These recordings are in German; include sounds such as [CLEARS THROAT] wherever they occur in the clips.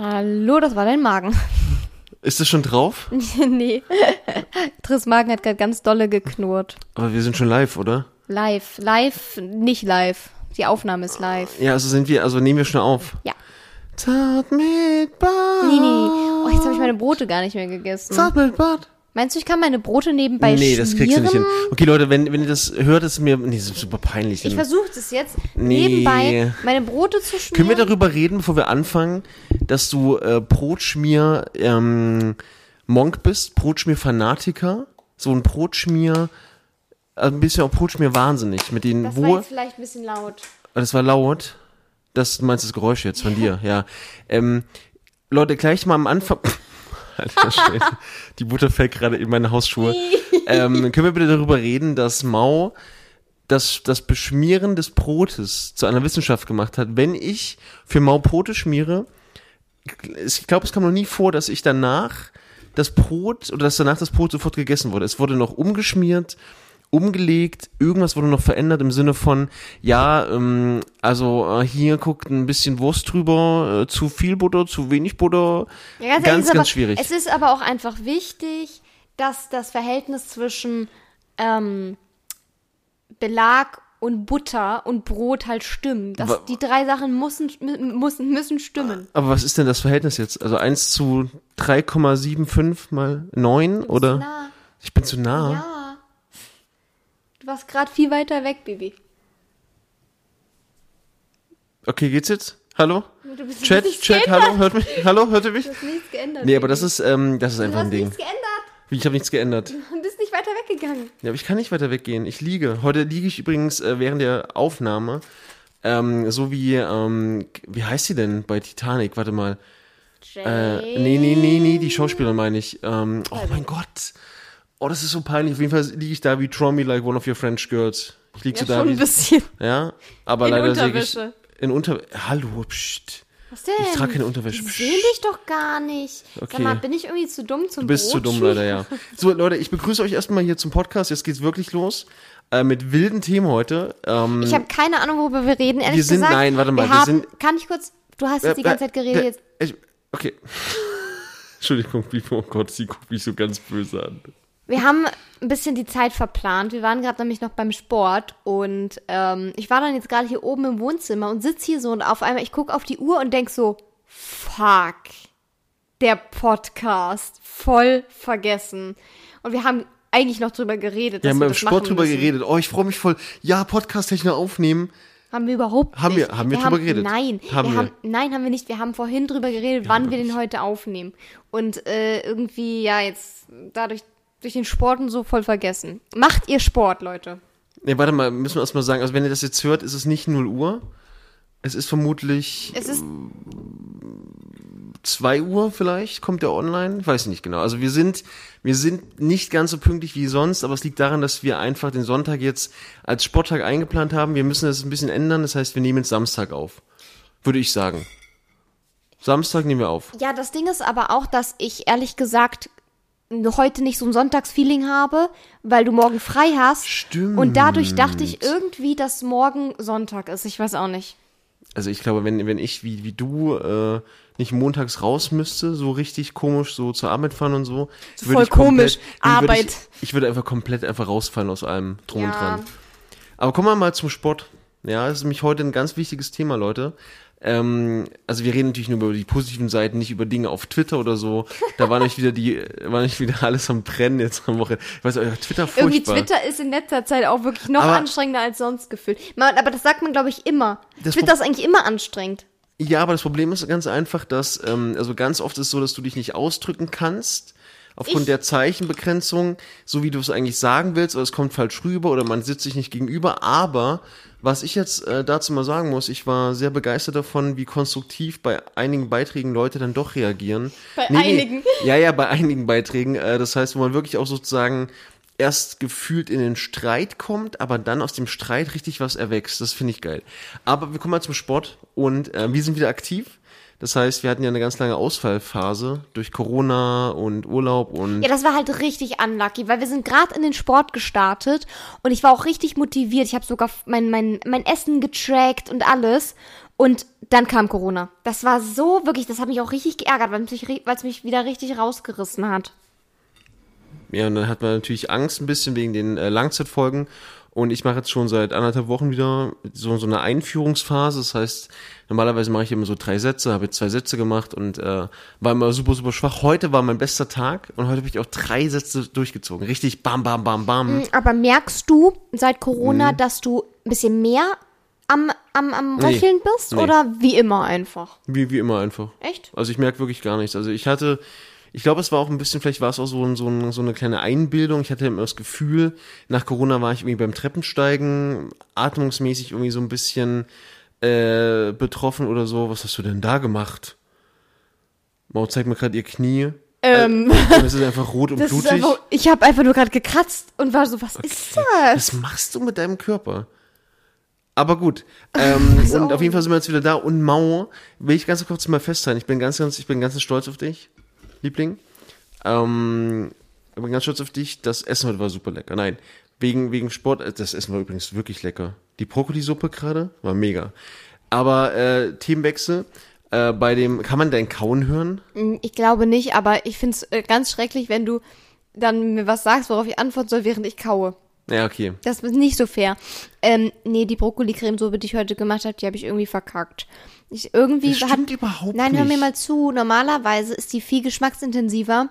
Hallo, das war dein Magen. [LAUGHS] Ist das schon drauf? nee. [LAUGHS] Triss Magen hat gerade ganz dolle geknurrt. Aber wir sind schon live, oder? Live. Live, nicht live. Die Aufnahme ist live. Ja, also sind wir, also nehmen wir schon auf. Ja. Zart mit Bart. Nee, nee. Oh, jetzt habe ich meine Brote gar nicht mehr gegessen. Zart mit Bart. Meinst du, ich kann meine Brote nebenbei nee, schmieren? das kriegst du nicht hin. Okay, Leute, wenn, wenn ihr das hört, ist mir, nee, das ist super peinlich. Ich versuche das jetzt, Nee. nebenbei meine Brote zu schmieren. Können wir darüber reden, bevor wir anfangen, dass du äh, Brotschmier ähm, Monk bist, Brotschmier-Fanatiker, so ein Brotschmier, also ein bisschen auch Brotschmier wahnsinnig, mit den Das war wo jetzt vielleicht ein bisschen laut. Ah, Das war laut. Das du meinst das Geräusch jetzt von dir, ja. Ähm, Leute, gleich mal am Anfang. [LAUGHS] Alter Schwede. Die Butter fällt gerade in meine Hausschuhe. [LAUGHS] ähm, können wir bitte darüber reden, dass Mao das, das Beschmieren des Brotes zu einer Wissenschaft gemacht hat? Wenn ich für Mao Brote schmiere, ich glaube, es kam noch nie vor, dass ich danach das Brot oder dass danach das Brot sofort gegessen wurde. Es wurde noch umgeschmiert, umgelegt, irgendwas wurde noch verändert im Sinne von, ja, ähm, also äh, hier guckt ein bisschen Wurst drüber, äh, zu viel Butter, zu wenig Butter. Ja, ganz, ganz, aber, ganz schwierig. Es ist aber auch einfach wichtig, dass das Verhältnis zwischen ähm, Belag und Butter und Brot halt stimmt. Das, Wa- die drei Sachen müssen, müssen, müssen stimmen. Aber was ist denn das Verhältnis jetzt? Also 1 zu 3,75 mal 9 oder? Na, Ich bin zu nah. ja. Du warst gerade viel weiter weg, Baby. Okay, geht's jetzt? Hallo? Du Chat, Chat, geändert. hallo, hört mich? Hallo, hört ihr mich? Du hast nichts geändert. Nee, aber das ist, ähm, das ist Du einfach ein hast Ding. nichts geändert Wie, ich habe nichts geändert. und bist nicht weiter weggegangen. Ja, aber ich kann nicht weiter weggehen. Ich liege. Heute liege ich übrigens äh, während der Aufnahme, ähm, so wie, ähm, wie heißt sie denn bei Titanic? Warte mal. Äh, nee, nee, nee, nee, die Schauspielerin meine ich. Ähm, oh mein Gott. Oh, das ist so peinlich. Auf jeden Fall liege ich da wie Me Like One of Your French Girls. Ich liege Ja, so da schon ein bisschen. ja, aber In leider sehe ich Unterwäsche. in Unter, hallo, pst. Was denn? Ich trage keine Unterwäsche. Psst. sehen dich doch gar nicht. Okay. Sag mal, bin ich irgendwie zu dumm zum Du bist zu dumm leider, ja. So, Leute, ich begrüße euch erstmal hier zum Podcast. Jetzt geht's wirklich los. Äh, mit wilden Themen heute. Ähm, Ich habe keine Ahnung, worüber wir reden. Ehrlich Wir sind- gesagt, nein, warte mal, Wir wir haben, sind- kann ich kurz? Du hast jetzt die ganze Zeit geredet. äh, Jetzt. Ich, okay. [LAUGHS] Entschuldigung, wie, oh Gott, sie guckt mich so ganz böse an. Wir haben ein bisschen die Zeit verplant. Wir waren gerade nämlich noch beim Sport und ähm, ich war dann jetzt gerade hier oben im Wohnzimmer und sitz hier so und auf einmal ich guck auf die Uhr und denk so, fuck, der Podcast voll vergessen. Und wir haben eigentlich noch drüber geredet. Wir dass haben wir beim Sport drüber müssen. geredet. Oh, ich freue mich voll. Ja, Podcast-Technik aufnehmen. Haben wir überhaupt Haben nicht. wir- haben wir drüber geredet? Nein, Haben wir wir. haben, nein, haben wir nicht. Wir haben vorhin drüber geredet, wann wir den heute aufnehmen. Und äh, irgendwie, ja, jetzt dadurch durch den Sport und so voll vergessen. Macht ihr Sport, Leute? Nee, warte mal, müssen wir erstmal sagen, also wenn ihr das jetzt hört, ist es nicht 0 Uhr. Es ist vermutlich Es ist 2 Uhr vielleicht, kommt der online. Ich weiß nicht genau. Also wir sind, wir sind nicht ganz so pünktlich wie sonst, aber es liegt daran, dass wir einfach den Sonntag jetzt als Sporttag eingeplant haben. Wir müssen das ein bisschen ändern. Das heißt, wir nehmen jetzt Samstag auf. Würde ich sagen. Samstag nehmen wir auf. ja, das Ding ist aber auch, dass ich ehrlich gesagt heute nicht so ein Sonntagsfeeling habe, weil du morgen frei hast. Stimmt. Und dadurch dachte ich irgendwie, dass morgen Sonntag ist. Ich weiß auch nicht. Also ich glaube, wenn, wenn ich wie, wie du äh, nicht montags raus müsste, so richtig komisch, so zur Arbeit fahren und so. würde Voll ich komplett- komisch, nee, würde Arbeit. Ich, ich würde einfach komplett einfach rausfallen aus allem drum und Ja. dran. Aber kommen wir mal zum Sport. Ja, das ist nämlich heute ein ganz wichtiges Thema, Leute. Ähm, also wir reden natürlich nur über die positiven Seiten, nicht über Dinge auf Twitter oder so. Da war nicht wieder die, [LAUGHS] war nicht wieder alles am Brennen jetzt am Woche. Ich weiß, euer Twitter furchtbar. Irgendwie Twitter ist in letzter Zeit auch wirklich noch Aber- anstrengender als sonst gefühlt. Man, aber das sagt man, glaube ich, immer. Das Twitter ist eigentlich immer anstrengend. Ja, aber das Problem ist ganz einfach, dass, ähm, also ganz oft ist es so, dass du dich nicht ausdrücken kannst. Aufgrund Ich- der Zeichenbegrenzung, so wie du es eigentlich sagen willst, oder es kommt falsch rüber oder man sitzt sich nicht gegenüber. Aber was ich jetzt äh, dazu mal sagen muss, ich war sehr begeistert davon, wie konstruktiv bei einigen Beiträgen Leute dann doch reagieren. Bei einigen? [LAUGHS] Ja, ja, bei einigen Beiträgen. Äh, das heißt, wo man wirklich auch sozusagen erst gefühlt in den Streit kommt, aber dann aus dem Streit richtig was erwächst. Das finde ich geil. Aber wir kommen mal zum Sport und äh, wir sind wieder aktiv. Das heißt, wir hatten ja eine ganz lange Ausfallphase durch Corona und Urlaub und Ja, das war halt richtig unlucky, weil wir sind gerade in den Sport gestartet und ich war auch richtig motiviert. Ich habe sogar mein, mein, mein Essen getrackt und alles. Und dann kam Corona. Das war so wirklich, das hat mich auch richtig geärgert, weil es mich, ri- weil es mich wieder richtig rausgerissen hat. Ja, und dann hat man natürlich Angst ein bisschen wegen den äh, Langzeitfolgen. Und ich mache jetzt schon seit anderthalb Wochen wieder so, so eine Einführungsphase. Das heißt, normalerweise mache ich immer so drei Sätze, habe jetzt zwei Sätze gemacht und äh, war immer super, super schwach. Heute war mein bester Tag und heute habe ich auch drei Sätze durchgezogen. Richtig bam, bam, bam, bam. Aber merkst du seit Corona, Mhm. dass du ein bisschen mehr am, am, am Röcheln bist? Nee. Oder wie immer einfach? Wie, wie immer einfach. Echt? Also ich merke wirklich gar nichts. Also ich hatte, ich glaube, es war auch ein bisschen, vielleicht war es auch so, so, so eine kleine Einbildung. Ich hatte immer das Gefühl, nach Corona war ich irgendwie beim Treppensteigen, atmungsmäßig irgendwie so ein bisschen äh, betroffen oder so. Was hast du denn da gemacht? Mau zeigt mir gerade ihr Knie. Ähm, [LAUGHS] Und es ist einfach rot und blutig. einfach, ich habe einfach nur gerade gekratzt und war so, was ist das? Was machst du mit deinem Körper? Aber gut. [LAUGHS] Ähm, So. Und auf jeden Fall sind wir jetzt wieder da. Und Mau, will ich ganz kurz mal festhalten. Ich bin ganz, ganz, ich bin ganz stolz auf dich, Liebling. Ähm, ich bin ganz stolz auf dich. Das Essen heute war super lecker. Nein, wegen, wegen Sport, äh, das Essen war übrigens wirklich lecker. Die Brokkolisuppe gerade war mega. Aber äh, Themenwechsel. Äh, bei dem, kann man dein Kauen hören? Ich glaube nicht, aber ich finde es äh, ganz schrecklich, wenn du dann mir was sagst, worauf ich antworten soll, während ich kaue. Ja, okay. Das ist nicht so fair. Ähm, nee, die Brokkoli-Cremesuppe, die ich heute gemacht habe, die habe ich irgendwie verkackt. Ich irgendwie Das stimmt überhaupt Nein, hör mir nicht. mal zu. Normalerweise ist die viel geschmacksintensiver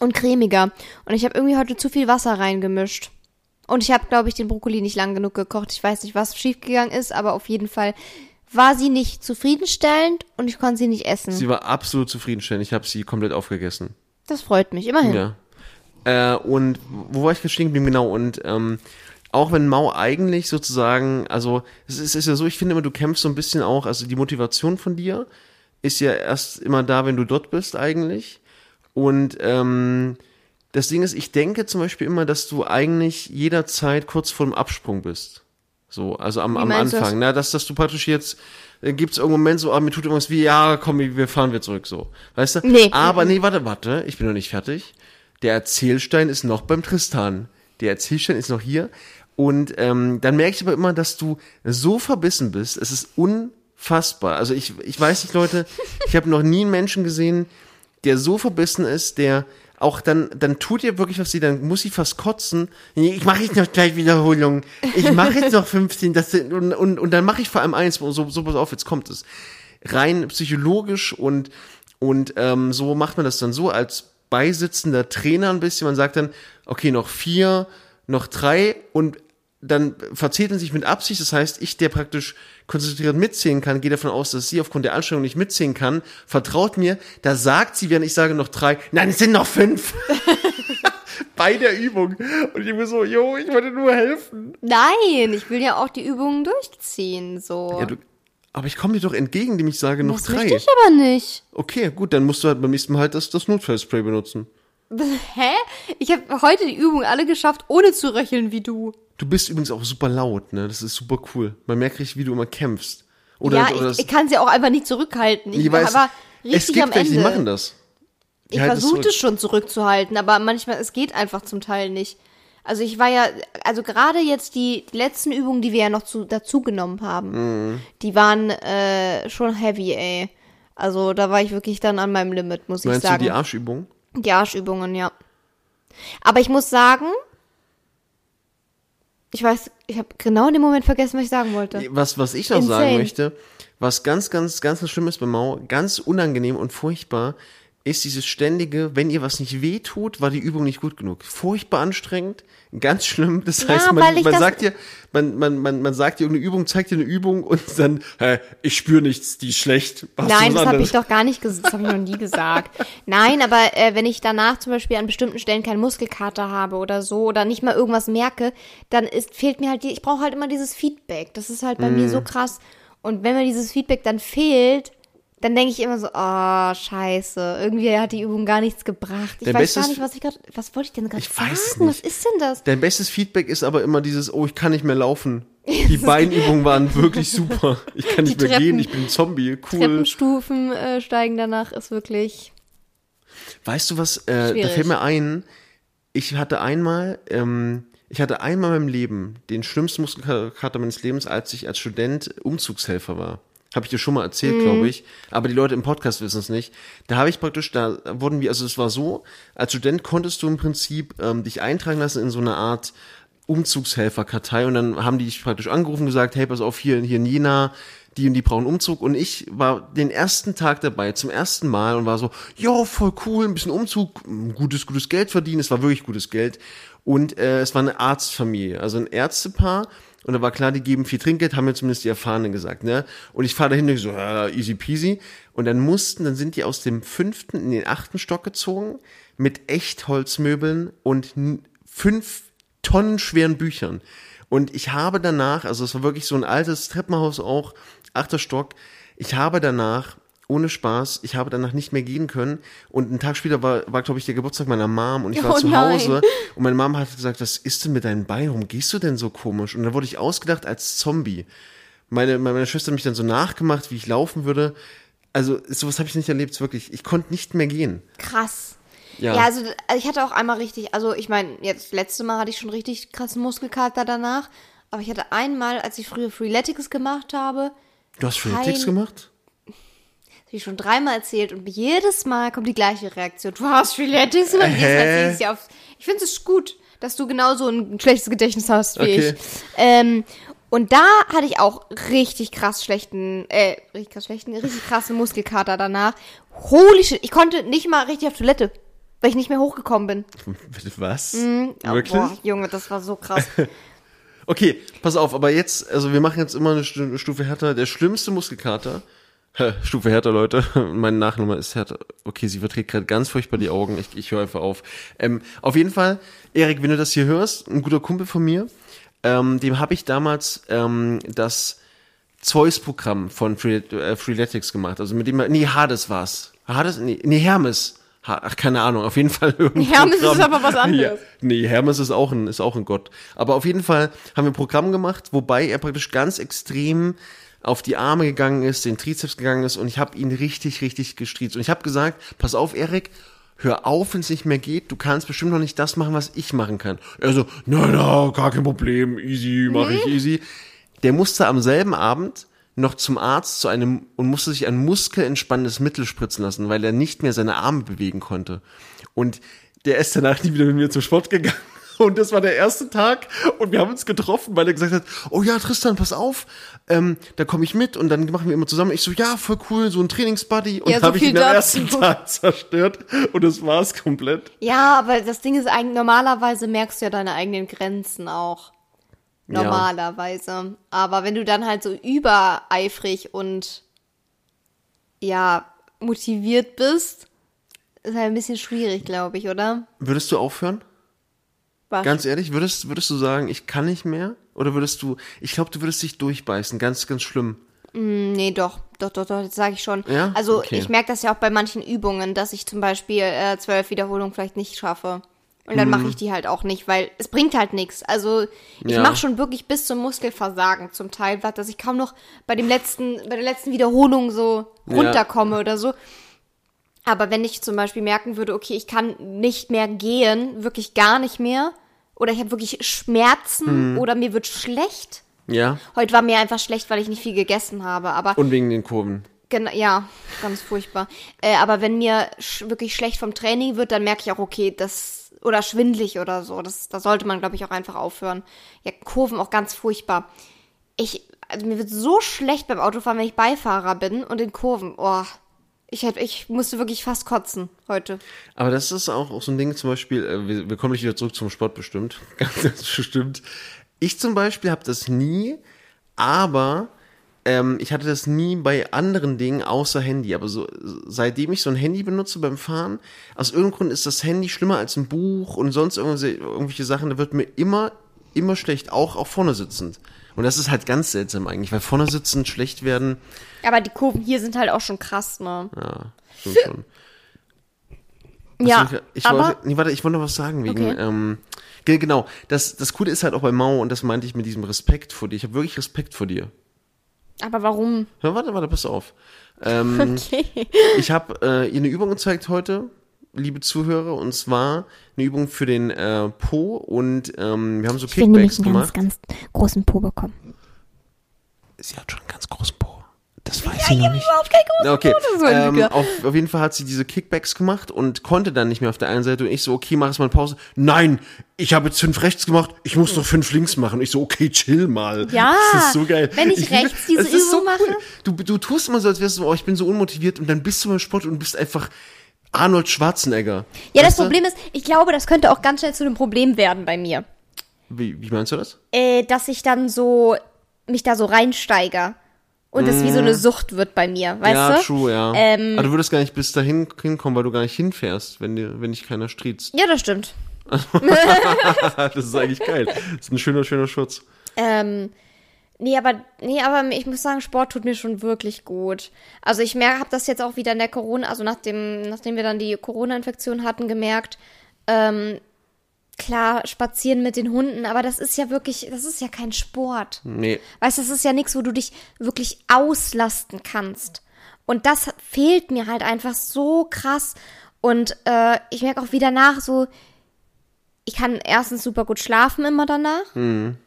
und cremiger. Und ich habe irgendwie heute zu viel Wasser reingemischt. Und ich habe, glaube ich, den Brokkoli nicht lang genug gekocht. Ich weiß nicht, was schiefgegangen ist, aber auf jeden Fall war sie nicht zufriedenstellend und ich konnte sie nicht essen. Sie war absolut zufriedenstellend. Ich habe sie komplett aufgegessen. das freut mich, immerhin. Ja. Äh, und wo war ich gerade stehen geblieben? Genau. Und ähm, auch wenn Mau eigentlich sozusagen, also es ist, ist ja so, ich finde immer, du kämpfst so ein bisschen auch, also die Motivation von dir ist ja erst immer da, wenn du dort bist eigentlich. Und ähm, das Ding ist, ich denke zum Beispiel immer, dass du eigentlich jederzeit kurz vor dem Absprung bist. So, also am, am Anfang. Na, dass, dass du praktisch jetzt, äh, gibt's irgendeinen Moment so, ah, mir tut irgendwas wie, ja, komm, wir fahren wir zurück, so. Weißt du? Nee. Aber nee, warte, warte, ich bin noch nicht fertig. Der Erzählstein ist noch beim Tristan. Der Erzählstein ist noch hier. Und ähm, dann merke ich aber immer, dass du so verbissen bist. Es ist unfassbar. Also ich, ich weiß nicht, Leute, ich habe noch nie einen Menschen gesehen, der so verbissen ist, der auch dann, dann tut ihr wirklich was sie, dann muss sie fast kotzen. Ich mache jetzt noch gleich Wiederholungen. Ich mache jetzt noch 15. Das, und, und, und dann mache ich vor allem eins, so, so pass auf, jetzt kommt es. Rein psychologisch und, und ähm, so macht man das dann so als beisitzender Trainer ein bisschen. Man sagt dann, okay, noch vier, noch drei und dann verzettelt sich mit Absicht. Das heißt, ich, der praktisch konzentriert mitzählen kann, gehe davon aus, dass sie aufgrund der Anstrengung nicht mitzählen kann, vertraut mir, da sagt sie, während ich sage noch drei, nein, es sind noch fünf. [LAUGHS] Bei der Übung. Und ich bin so, jo, ich wollte nur helfen. Nein, ich will ja auch die Übungen durchziehen, so. Ja, du, aber ich komme dir doch entgegen, indem ich sage noch das drei. möchte ich aber nicht. Okay, gut, dann musst du halt beim nächsten Mal halt das, das Notfallspray benutzen. [LAUGHS] Hä? Ich habe heute die Übungen alle geschafft, ohne zu röcheln wie du. Du bist übrigens auch super laut, ne? Das ist super cool. Man merkt richtig, wie du immer kämpfst. Oder, ja, oder ich, ich kann sie auch einfach nicht zurückhalten. Ich weiß, aber es richtig gibt am welche, die Ende. machen das. Die ich es versuchte zurück. schon zurückzuhalten, aber manchmal, es geht einfach zum Teil nicht. Also ich war ja, also gerade jetzt die letzten Übungen, die wir ja noch zu, dazu genommen haben, Mhm. die waren äh, schon heavy, ey. Also da war ich wirklich dann an meinem Limit, muss ich Meinst du sagen. die Arschübung? Die Arschübungen, ja. Aber ich muss sagen, ich weiß, ich habe genau in dem Moment vergessen, was ich sagen wollte. Was, was ich noch Insane. sagen möchte, was ganz, ganz, ganz schlimm ist bei Mau, ganz unangenehm und furchtbar, ist dieses ständige, wenn ihr was nicht wehtut, war die Übung nicht gut genug. Furchtbar anstrengend, ganz schlimm. Das Ja, heißt, weil man, man sagt dir, man, man, man, man sagt dir irgendeine Übung, zeigt dir eine Übung und dann, hä, ich spüre nichts, die ist schlecht. Du Nein, das habe ich doch gar nicht gesagt. Das habe ich noch nie gesagt. Nein, aber äh, wenn ich danach zum Beispiel an bestimmten Stellen keinen Muskelkater habe oder so oder nicht mal irgendwas merke, dann ist, fehlt mir halt die, ich brauche halt immer dieses Feedback. Das ist halt bei mir so krass. Und wenn mir dieses Feedback dann fehlt, dann denke ich immer so, oh, scheiße, irgendwie hat die Übung gar nichts gebracht. Ich Dein weiß gar nicht, was ich gerade, was wollte ich denn gerade sagen? es Was nicht. ist denn das? Dein bestes Feedback ist aber immer dieses, oh, ich kann nicht mehr laufen. [LAUGHS] Die Beinübungen waren wirklich super. Ich kann nicht Die mehr Treppen- gehen, ich bin ein Zombie. Cool. Treppenstufen äh, steigen danach ist wirklich. Weißt du was, äh, da fällt mir ein, ich hatte einmal, ähm, ich hatte einmal in meinem Leben den schlimmsten Muskelkater meines Lebens, als ich als Student Umzugshelfer war. Habe ich dir schon mal erzählt, Mhm. glaube ich. Aber die Leute im Podcast wissen es nicht. Da habe ich praktisch, da wurden wir, also es war so, als Student konntest du im Prinzip ähm, dich eintragen lassen in so eine Art Umzugshelferkartei und dann haben die dich praktisch angerufen und gesagt, hey, pass auf, hier, hier in Jena, die und die brauchen Umzug und ich war den ersten Tag dabei, zum ersten Mal und war so, ja, voll cool, ein bisschen Umzug, gutes, gutes Geld verdienen, es war wirklich gutes Geld und äh, es war eine Arztfamilie, also ein Ärztepaar und da war klar, die geben viel Trinkgeld, haben mir zumindest die Erfahrenen gesagt, ne? Und ich fahre dahin und ich so, easy peasy. Und dann mussten, dann sind die aus dem fünften in den achten Stock gezogen mit Echtholzmöbeln und fünf Tonnen schweren Büchern. Und ich habe danach, also es war wirklich so ein altes Treppenhaus auch, achter Stock, ich habe danach, ohne Spaß, ich habe danach nicht mehr gehen können. Und einen Tag später war, war glaube ich, der Geburtstag meiner Mom und ich war Oh zu nein. Hause. Und meine Mom hat gesagt, was ist denn mit deinen Beinen? Warum gehst du denn so komisch? Und dann wurde ich ausgedacht als Zombie. Meine, meine Schwester hat mich dann so nachgemacht, wie ich laufen würde. Also sowas habe ich nicht erlebt, wirklich. Ich konnte nicht mehr gehen. Krass. Ja. Ja, also also ich hatte auch einmal richtig, also ich meine, jetzt letzte Mal hatte ich schon richtig krassen Muskelkater danach, aber ich hatte einmal, als ich früher Freeletics gemacht habe, Du hast Freeletics Kein- gemacht? Ich schon dreimal erzählt und jedes Mal kommt die gleiche Reaktion. Du hast Freeletics gemacht, jedes Mal Hä? erzähl ich's dir auf. Ich finde es gut, dass du genauso ein schlechtes Gedächtnis hast wie Okay. ich. Ähm, und da hatte ich auch richtig krass schlechten, äh, richtig krass schlechten, richtig krassen Muskelkater danach. Holy shit, ich konnte nicht mal richtig auf Toilette, weil ich nicht mehr hochgekommen bin. [LAUGHS] Was? Oh, Wirklich? Boah, Junge, das war so krass. [LAUGHS] Okay, pass auf, aber jetzt, also wir machen jetzt immer eine Stu- Stufe härter. Der schlimmste Muskelkater, Stufe härter, Leute, [LAUGHS] mein Nachname ist härter. Okay, sie verträgt gerade ganz furchtbar die Augen. Ich, ich höre einfach auf. Ähm, auf jeden Fall, Erik, wenn du das hier hörst, ein guter Kumpel von mir, ähm, dem habe ich damals ähm, das Zeus-Programm von Free, äh, Freeletics gemacht. Also mit dem, nee, Hades war's. Hades, nee, nee Hermes. Ha, ach, keine Ahnung, auf jeden Fall irgendein Hermes ist Programm. aber was [LAUGHS] anderes. Ja, nee, Hermes ist auch ein, ist auch ein Gott. Aber auf jeden Fall haben wir ein Programm gemacht, wobei er praktisch ganz extrem auf die Arme gegangen ist, den Trizeps gegangen ist und ich habe ihn richtig, richtig gestriezt. Und ich habe gesagt, pass auf, Erik, hör auf, wenn es nicht mehr geht, du kannst bestimmt noch nicht das machen, was ich machen kann. Er so, na, na, gar kein Problem, easy, mache ich easy. Der musste am selben Abend noch zum Arzt zu einem und musste sich ein muskelentspannendes Mittel spritzen lassen, weil er nicht mehr seine Arme bewegen konnte. Und der ist danach nie wieder mit mir zum Sport gegangen. Und das war der erste Tag und wir haben uns getroffen, weil er gesagt hat, oh ja, Tristan, pass auf, ähm, da komme ich mit und dann machen wir immer zusammen. Ich so, ja, voll cool, so ein Trainingsbuddy. Und Ja, so habe ich viel ihn am ersten Tag [LAUGHS] zerstört und das war's komplett. Ja, aber das Ding ist eigentlich, normalerweise merkst du ja deine eigenen Grenzen auch. Ja. Normalerweise. Aber wenn du dann halt so übereifrig und ja, motiviert bist, ist halt ein bisschen schwierig, glaube ich, oder? Würdest du aufhören? Was? Ganz ehrlich, würdest, würdest du sagen, ich kann nicht mehr? Oder würdest du, ich glaube, du würdest dich durchbeißen, ganz, ganz schlimm. Nee, doch, doch, doch, doch, das sage ich schon. Ja? Also Okay. ich merke das ja auch bei manchen Übungen, dass ich zum Beispiel äh, zwölf Wiederholungen vielleicht nicht schaffe. Und dann Mhm. mache ich die halt auch nicht, weil es bringt halt nichts. Also ich Ja. mache schon wirklich bis zum Muskelversagen zum Teil, dass ich kaum noch bei dem letzten, bei der letzten Wiederholung so Ja. runterkomme oder so. Aber wenn ich zum Beispiel merken würde, okay, ich kann nicht mehr gehen, wirklich gar nicht mehr, oder ich habe wirklich Mhm. Schmerzen oder mir wird schlecht. Ja? Heute war mir einfach schlecht, weil ich nicht viel gegessen habe, aber Und wegen den Kurven. Genau, ja, ganz furchtbar. Äh, aber wenn mir sch wirklich schlecht vom Training wird, dann merke ich auch, okay, das oder schwindlig oder so. Das, da sollte man, glaube ich, auch einfach aufhören. Ja, Kurven auch ganz furchtbar. Ich, also mir wird so schlecht beim Autofahren, wenn ich Beifahrer bin und in Kurven. Oh, ich hab, ich musste wirklich fast kotzen heute. Aber das ist auch, auch so ein Ding, zum Beispiel, äh, wir, wir kommen nicht wieder zurück zum Sport bestimmt. [LAUGHS] Ganz, ganz bestimmt. Ich zum Beispiel habe das nie, aber ähm, ich hatte das nie bei anderen Dingen außer Handy. Aber so seitdem ich so ein Handy benutze beim Fahren, aus irgendeinem Grund ist das Handy schlimmer als ein Buch und sonst irgendwelche, irgendwelche Sachen. Da wird mir immer, immer schlecht, auch, auch vorne sitzend. Und das ist halt ganz seltsam eigentlich, weil vorne sitzend schlecht werden, Aber die Kurven hier sind halt auch schon krass, ne? ja, stimmt schon. Ja, ich, ich aber wollte, nee, warte, ich wollte noch was sagen wegen, Okay. ähm, Ge- Genau, das, das Coole ist halt auch bei Mao, und das meinte ich mit diesem Respekt vor dir. Ich habe wirklich Respekt vor dir. Aber warum? Ja, warte, warte, pass auf. [LAUGHS] Ähm, Okay. Ich habe äh, ihr eine Übung gezeigt heute, liebe Zuhörer, und zwar eine Übung für den äh, Po und ähm, wir haben so Ich will nämlich Kickbacks einen ganz, gemacht. ganz großen Po bekommen. Sie hat schon einen ganz großen Po. Das weiß sie noch nicht. überhaupt keinen großen Okay, Po, ähm, auf, auf jeden Fall hat sie diese Kickbacks gemacht und konnte dann nicht mehr auf der einen Seite und ich so, okay, mach jetzt mal eine Pause. Nein, ich habe jetzt fünf rechts gemacht, ich muss noch fünf links machen. Und ich so, okay, chill mal. Ja, das ist so geil. wenn ich liebe- rechts diese es ist so Übung mache. Du, du tust immer so, als wärst du, oh, ich bin so unmotiviert und dann bist du beim Sport und bist einfach Arnold Schwarzenegger. Ja, das du? Problem ist, ich glaube, das könnte auch ganz schnell zu einem Problem werden bei mir. Wie, wie meinst du das? Äh, dass ich dann so, mich da so reinsteiger. Und das wie so eine Sucht wird bei mir, weißt Mm. ja, du? true, ja. Ähm, Aber du würdest gar nicht bis dahin hinkommen, weil du gar nicht hinfährst, wenn dir, wenn dich keiner striezt. Ja, das stimmt. [LAUGHS] das ist eigentlich geil. Das ist ein schöner, schöner Schutz. Ähm, nee, aber nee, aber ich muss sagen, Sport tut mir schon wirklich gut. Also ich merke, habe das jetzt auch wieder in der Corona, also nachdem, nachdem wir dann die Corona-Infektion hatten, gemerkt. Ähm, klar, spazieren mit den Hunden, aber das ist ja wirklich, das ist ja kein Sport. Nee. Weißt du, das ist ja nichts, wo du dich wirklich auslasten kannst. Und das fehlt mir halt einfach so krass. Und äh, ich merke auch wieder nach, so, ich kann erstens super gut schlafen immer danach.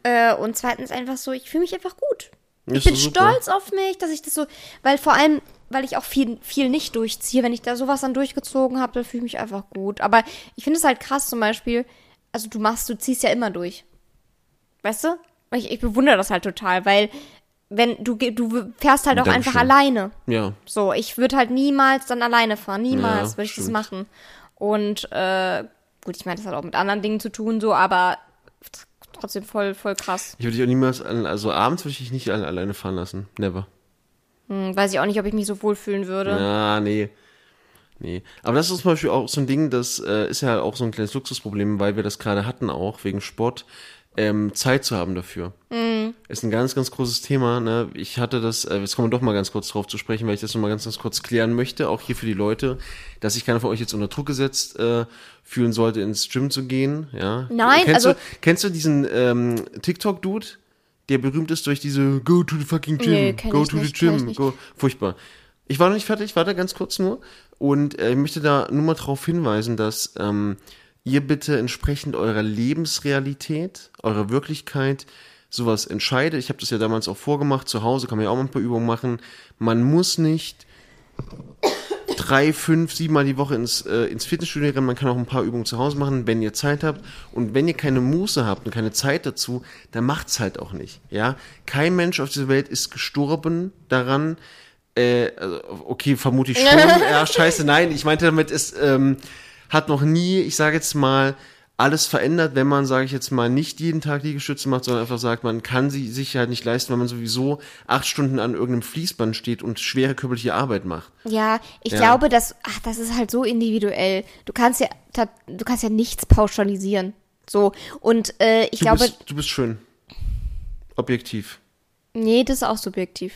Äh, und zweitens einfach so, ich fühle mich einfach gut. Ich Ist bin super. stolz auf mich, dass ich das so, weil vor allem, weil ich auch viel, viel nicht durchziehe, wenn ich da sowas dann durchgezogen habe, dann fühle ich mich einfach gut. Aber ich finde es halt krass zum Beispiel, also du machst, du ziehst ja immer durch. Weißt du? Ich, ich bewundere das halt total, weil wenn du du fährst halt auch einfach Dankeschön. alleine. Ja. So, ich würde halt niemals dann alleine fahren, niemals Ja, würde ich das stimmt. machen. Und äh, gut, ich meine, das hat auch mit anderen Dingen zu tun, so, aber tr- trotzdem voll, voll krass. Ich würde dich auch niemals, also abends würde ich dich nicht alle, alleine fahren lassen. Never. Hm, weiß ich auch nicht, ob ich mich so wohlfühlen würde. Ja, nee. Nee. Aber das ist zum Beispiel auch so ein Ding, das äh, ist ja auch so ein kleines Luxusproblem, weil wir das gerade hatten auch, wegen Sport, ähm, Zeit zu haben dafür. Ist ein ganz, ganz großes Thema. Ne? Ich hatte das, äh, jetzt kommen wir doch mal ganz kurz drauf zu sprechen, weil ich das nochmal ganz, ganz kurz klären möchte, auch hier für die Leute, dass sich keiner von euch jetzt unter Druck gesetzt äh, fühlen sollte, ins Gym zu gehen. Ja? Nein, kennst also- Du, kennst du diesen ähm, TikTok-Dude, der berühmt ist durch diese Go to the fucking gym, Nee, go to nicht, the gym, go. Furchtbar. Ich war noch nicht fertig, warte ganz kurz nur. Und äh, ich möchte da nur mal darauf hinweisen, dass ähm, ihr bitte entsprechend eurer Lebensrealität, eurer Wirklichkeit sowas entscheidet. Ich habe das ja damals auch vorgemacht, zu Hause kann man ja auch mal ein paar Übungen machen. Man muss nicht drei, fünf, sieben Mal die Woche ins, äh, ins Fitnessstudio rennen. Man kann auch ein paar Übungen zu Hause machen, wenn ihr Zeit habt. Und wenn ihr keine Muße habt und keine Zeit dazu, dann macht's halt auch nicht. Ja, kein Mensch auf dieser Welt ist gestorben daran. Äh, also, okay, vermute ich schon. [LAUGHS] ja, scheiße, nein. Ich meinte damit, es ähm, hat noch nie, ich sage jetzt mal, alles verändert, wenn man, sage ich jetzt mal, nicht jeden Tag Liegestütze macht, sondern einfach sagt, man kann sie sich halt nicht leisten, wenn man sowieso acht Stunden an irgendeinem Fließband steht und schwere körperliche Arbeit macht. Ja, ich Ja. glaube, dass, ach, das ist halt so individuell. Du kannst ja, du kannst ja nichts pauschalisieren. So. Und äh, ich Du, glaube, bist, du bist schön. Objektiv. nee, das ist auch subjektiv.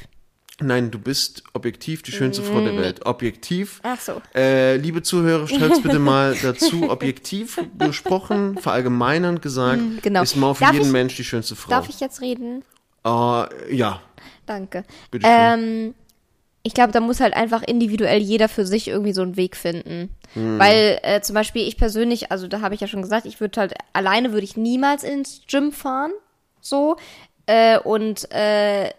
Nein, du bist objektiv die schönste Frau der Welt. Objektiv. Ach so. Äh, liebe Zuhörer, schreibt's [LAUGHS] bitte mal dazu. Objektiv gesprochen, verallgemeinernd gesagt, genau. ist mal für Darf jeden ich- Mensch die schönste Frau. Darf ich jetzt reden? Äh, ja, Danke. bitte. Ähm, ich glaube, da muss halt einfach individuell jeder für sich irgendwie so einen Weg finden. Hm. Weil äh, zum Beispiel ich persönlich, also da habe ich ja schon gesagt, ich würde halt alleine würde ich niemals ins Gym fahren, so äh, und äh,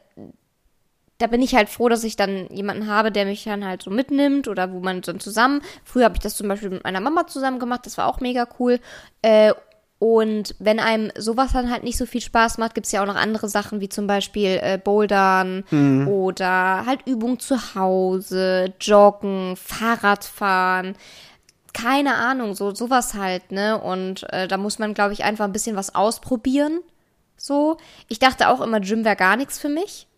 da bin ich halt froh, dass ich dann jemanden habe, der mich dann halt so mitnimmt oder wo man dann zusammen. Früher habe ich das zum Beispiel mit meiner Mama zusammen gemacht, das war auch mega cool. Äh, und wenn einem sowas dann halt nicht so viel Spaß macht, gibt's ja auch noch andere Sachen, wie zum Beispiel äh, Bouldern oder halt Übungen zu Hause, Joggen, Fahrradfahren. Keine Ahnung, so sowas halt, ne? Und äh, da muss man, glaube ich, einfach ein bisschen was ausprobieren. So. Ich dachte auch immer, Gym wäre gar nichts für mich.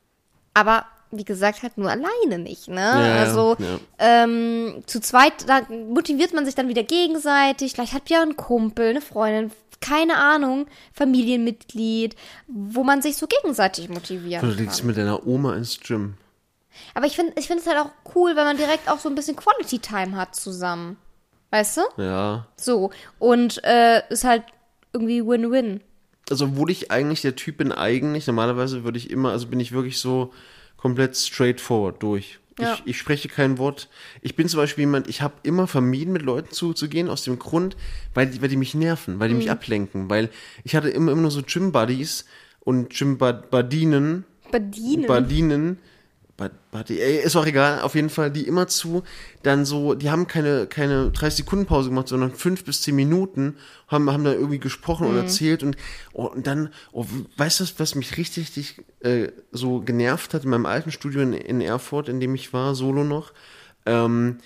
Aber wie gesagt, halt nur alleine nicht, ne? Ja, also ja. ähm, zu zweit, da motiviert man sich dann wieder gegenseitig. Vielleicht hat ja ein Kumpel, eine Freundin, keine Ahnung, Familienmitglied, wo man sich so gegenseitig motivieren Du legst kann. mit deiner Oma ins Gym. Aber ich finde ich finde es halt auch cool, wenn man direkt auch so ein bisschen Quality Time hat zusammen. Weißt du? Ja. So. Und äh, ist halt irgendwie Win-Win. Also, obwohl ich eigentlich der Typ bin, eigentlich, normalerweise würde ich immer, also bin ich wirklich so komplett straightforward durch. Ja. Ich, ich spreche kein Wort. Ich bin zum Beispiel jemand, ich habe immer vermieden, mit Leuten zuzugehen, aus dem Grund, weil die, weil die mich nerven, weil die Mhm. mich ablenken. Weil ich hatte immer, immer nur so Gym-Buddies und Gym-Badinen, Bedienen. Badinen, Badi, ey, ist auch egal, auf jeden Fall, die immer zu, dann so, die haben keine, keine 30 Sekunden Pause gemacht, sondern fünf bis zehn Minuten, haben, haben da irgendwie gesprochen Mhm. und erzählt und, oh, und dann, oh, weißt du, was mich richtig, richtig äh, so genervt hat in meinem alten Studio in, in Erfurt, in dem ich war, solo noch, ähm,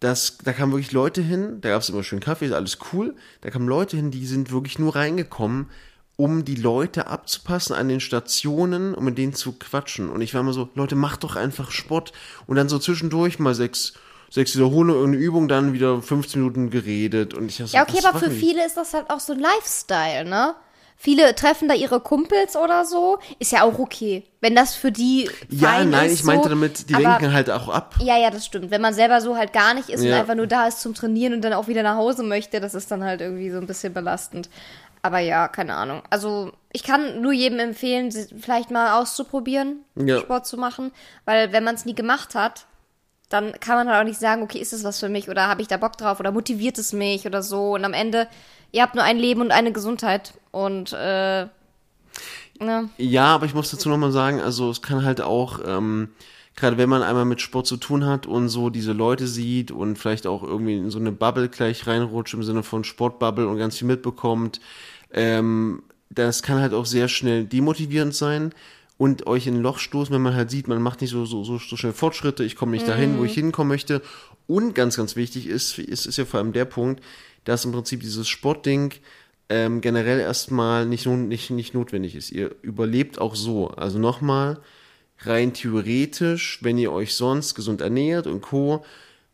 das, da kamen wirklich Leute hin, da gab es immer schön Kaffee, ist alles cool. Da kamen Leute hin, die sind wirklich nur reingekommen, um die Leute abzupassen an den Stationen, um mit denen zu quatschen. Und ich war immer so, Leute, macht doch einfach Sport. Und dann so zwischendurch mal sechs, sechs Wiederholungen, irgendeine Übung, dann wieder 15 Minuten geredet. Und ich so, Ja, okay, aber für die? viele ist das halt auch so ein Lifestyle, ne? Viele treffen da ihre Kumpels oder so. Ist ja auch okay. Wenn das für die Ja, nein, ist, ich meinte so, damit, die aber, lenken halt auch ab. Ja, ja, das stimmt. Wenn man selber so halt gar nicht ist und Ja. einfach nur da ist zum Trainieren und dann auch wieder nach Hause möchte, das ist dann halt irgendwie so ein bisschen belastend. Aber ja, keine Ahnung. Also ich kann nur jedem empfehlen, vielleicht mal auszuprobieren, Ja. Sport zu machen. Weil wenn man es nie gemacht hat, dann kann man halt auch nicht sagen, okay, ist das was für mich oder habe ich da Bock drauf oder motiviert es mich oder so. Und am Ende, ihr habt nur ein Leben und eine Gesundheit. Und äh, ne? Ja, aber ich muss dazu nochmal sagen, also es kann halt auch, ähm, gerade wenn man einmal mit Sport zu tun hat und so diese Leute sieht und vielleicht auch irgendwie in so eine Bubble gleich reinrutscht im Sinne von Sportbubble und ganz viel mitbekommt, ähm, das kann halt auch sehr schnell demotivierend sein und euch in ein Loch stoßen, wenn man halt sieht, man macht nicht so, so, so, schnell Fortschritte, ich komme nicht dahin, wo ich hinkommen möchte. Und ganz, ganz wichtig ist, ist, ist ja vor allem der Punkt, dass im Prinzip dieses Sportding ähm, generell erstmal nicht, nicht, nicht notwendig ist. Ihr überlebt auch so. Also nochmal, rein theoretisch, wenn ihr euch sonst gesund ernährt und Co.,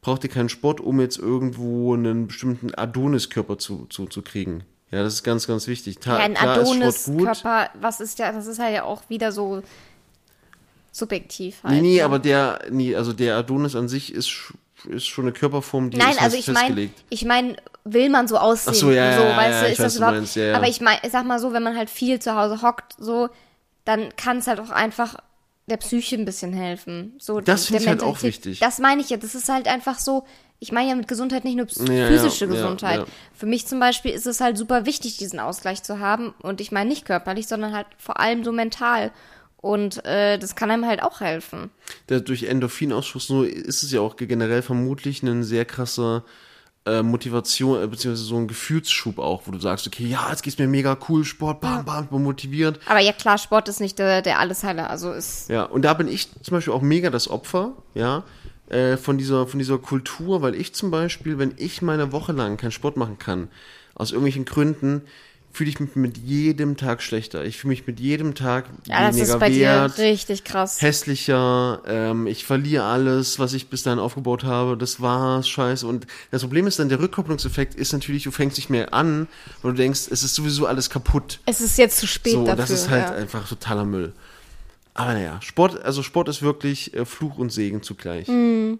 braucht ihr keinen Sport, um jetzt irgendwo einen bestimmten Adoniskörper zu, zu, zu kriegen. Ja, das ist ganz, ganz wichtig. Ta Ja, ein. Adonis-Körper, was ist ja, das ist halt ja auch wieder so subjektiv halt. Nee, nee, ne? aber der, nee, also der Adonis an sich ist, ist schon eine Körperform, die Nein, ist also ich meine, festgelegt. ich meine, will man so aussehen? Ach so, ja, so, ja, weißt ja, du, ich ist weiß, das überhaupt? meinst, ja, ja. Aber ich meine, sag mal so, wenn man halt viel zu Hause hockt, so, dann kann es halt auch einfach der Psyche ein bisschen helfen. So, Das der find ich halt auch wichtig. Das meine ich ja. Das ist halt einfach so. Ich meine ja mit Gesundheit nicht nur Ja, physische ja, Gesundheit. ja. Für mich zum Beispiel ist es halt super wichtig, diesen Ausgleich zu haben. Und ich meine nicht körperlich, sondern halt vor allem so mental. Und äh, das kann einem halt auch helfen. der durch Endorphinausschuss nur ist es ja auch generell vermutlich ein sehr krasser äh, Motivation, äh, beziehungsweise so ein Gefühlsschub auch, wo du sagst, okay, ja, jetzt geht's mir mega cool, Sport, bam, bam, ich bin motiviert. Aber ja klar, Sport ist nicht der, der Allesheiler. Also ist Ja, und da bin ich zum Beispiel auch mega das Opfer, ja, äh, von dieser, von dieser Kultur, weil ich zum Beispiel, wenn ich meine Woche lang keinen Sport machen kann, aus irgendwelchen Gründen, fühle ich mich mit jedem Tag schlechter. Ich fühle mich mit jedem Tag Ja, das weniger ist bei wert. dir richtig krass. hässlicher, ähm, ich verliere alles, was ich bis dahin aufgebaut habe, das war's, scheiße. Und das Problem ist dann, der Rückkopplungseffekt ist natürlich, du fängst nicht mehr an, weil du denkst, es ist sowieso alles kaputt. Es ist jetzt zu spät So, dafür. das ist halt ja. einfach totaler Müll. Aber naja, Sport, also Sport ist wirklich äh, Fluch und Segen zugleich. Und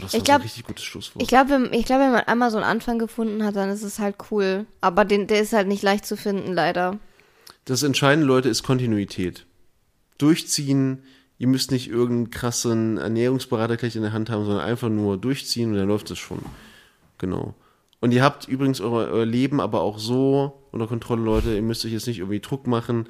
das Ich glaub- so ein richtig gutes Schlusswort. Ich glaube, ich glaube, wenn man einmal so einen Anfang gefunden hat, dann ist es halt cool. Aber den, der ist halt nicht leicht zu finden, leider. Das entscheidende, Leute, ist Kontinuität. Durchziehen, ihr müsst nicht irgendeinen krassen Ernährungsberater gleich in der Hand haben, sondern einfach nur durchziehen und dann läuft es schon. Genau. Und ihr habt übrigens euer, euer Leben aber auch so unter Kontrolle, Leute, ihr müsst euch jetzt nicht irgendwie Druck machen.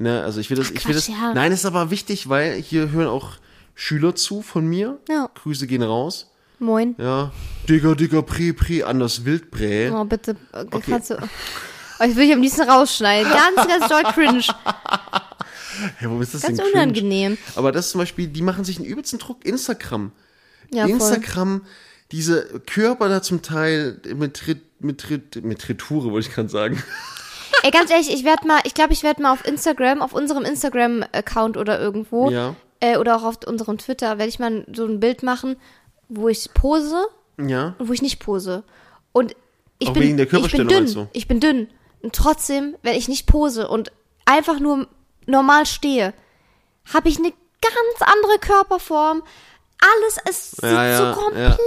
Ne, also ich will das, ich will das. Quatsch, ja. Nein, ist aber wichtig, weil hier hören auch Schüler zu von mir. Ja. Grüße gehen raus. Moin. Ja. Digga, Digga, Prä, Prä, anders Wildbrä. Oh, bitte. äh, Kannst du. Oh, ich will dich am liebsten rausschneiden. Ganz, ganz doll cringe. [LAUGHS] Hey, warum ist das Ganz denn cringe? unangenehm. Aber das zum Beispiel, die machen sich einen übelsten Druck. Instagram. Ja, voll. Instagram, diese Körper da zum Teil mit, mit, Trit- mit Triture, wollte ich gerade sagen. Ey, ganz ehrlich, ich werde mal, ich glaube, ich werde mal auf Instagram, auf unserem Instagram-Account oder irgendwo, Ja. äh, oder auch auf unserem Twitter, werde ich mal so ein Bild machen, wo ich pose Ja. und wo ich nicht pose. Und ich Auch bin, wegen der ich bin Körperstellung, dünn. du? Ich bin dünn. Und trotzdem, wenn ich nicht pose und einfach nur normal stehe, habe ich eine ganz andere Körperform. Alles ist, Ja, sieht ja, so komplett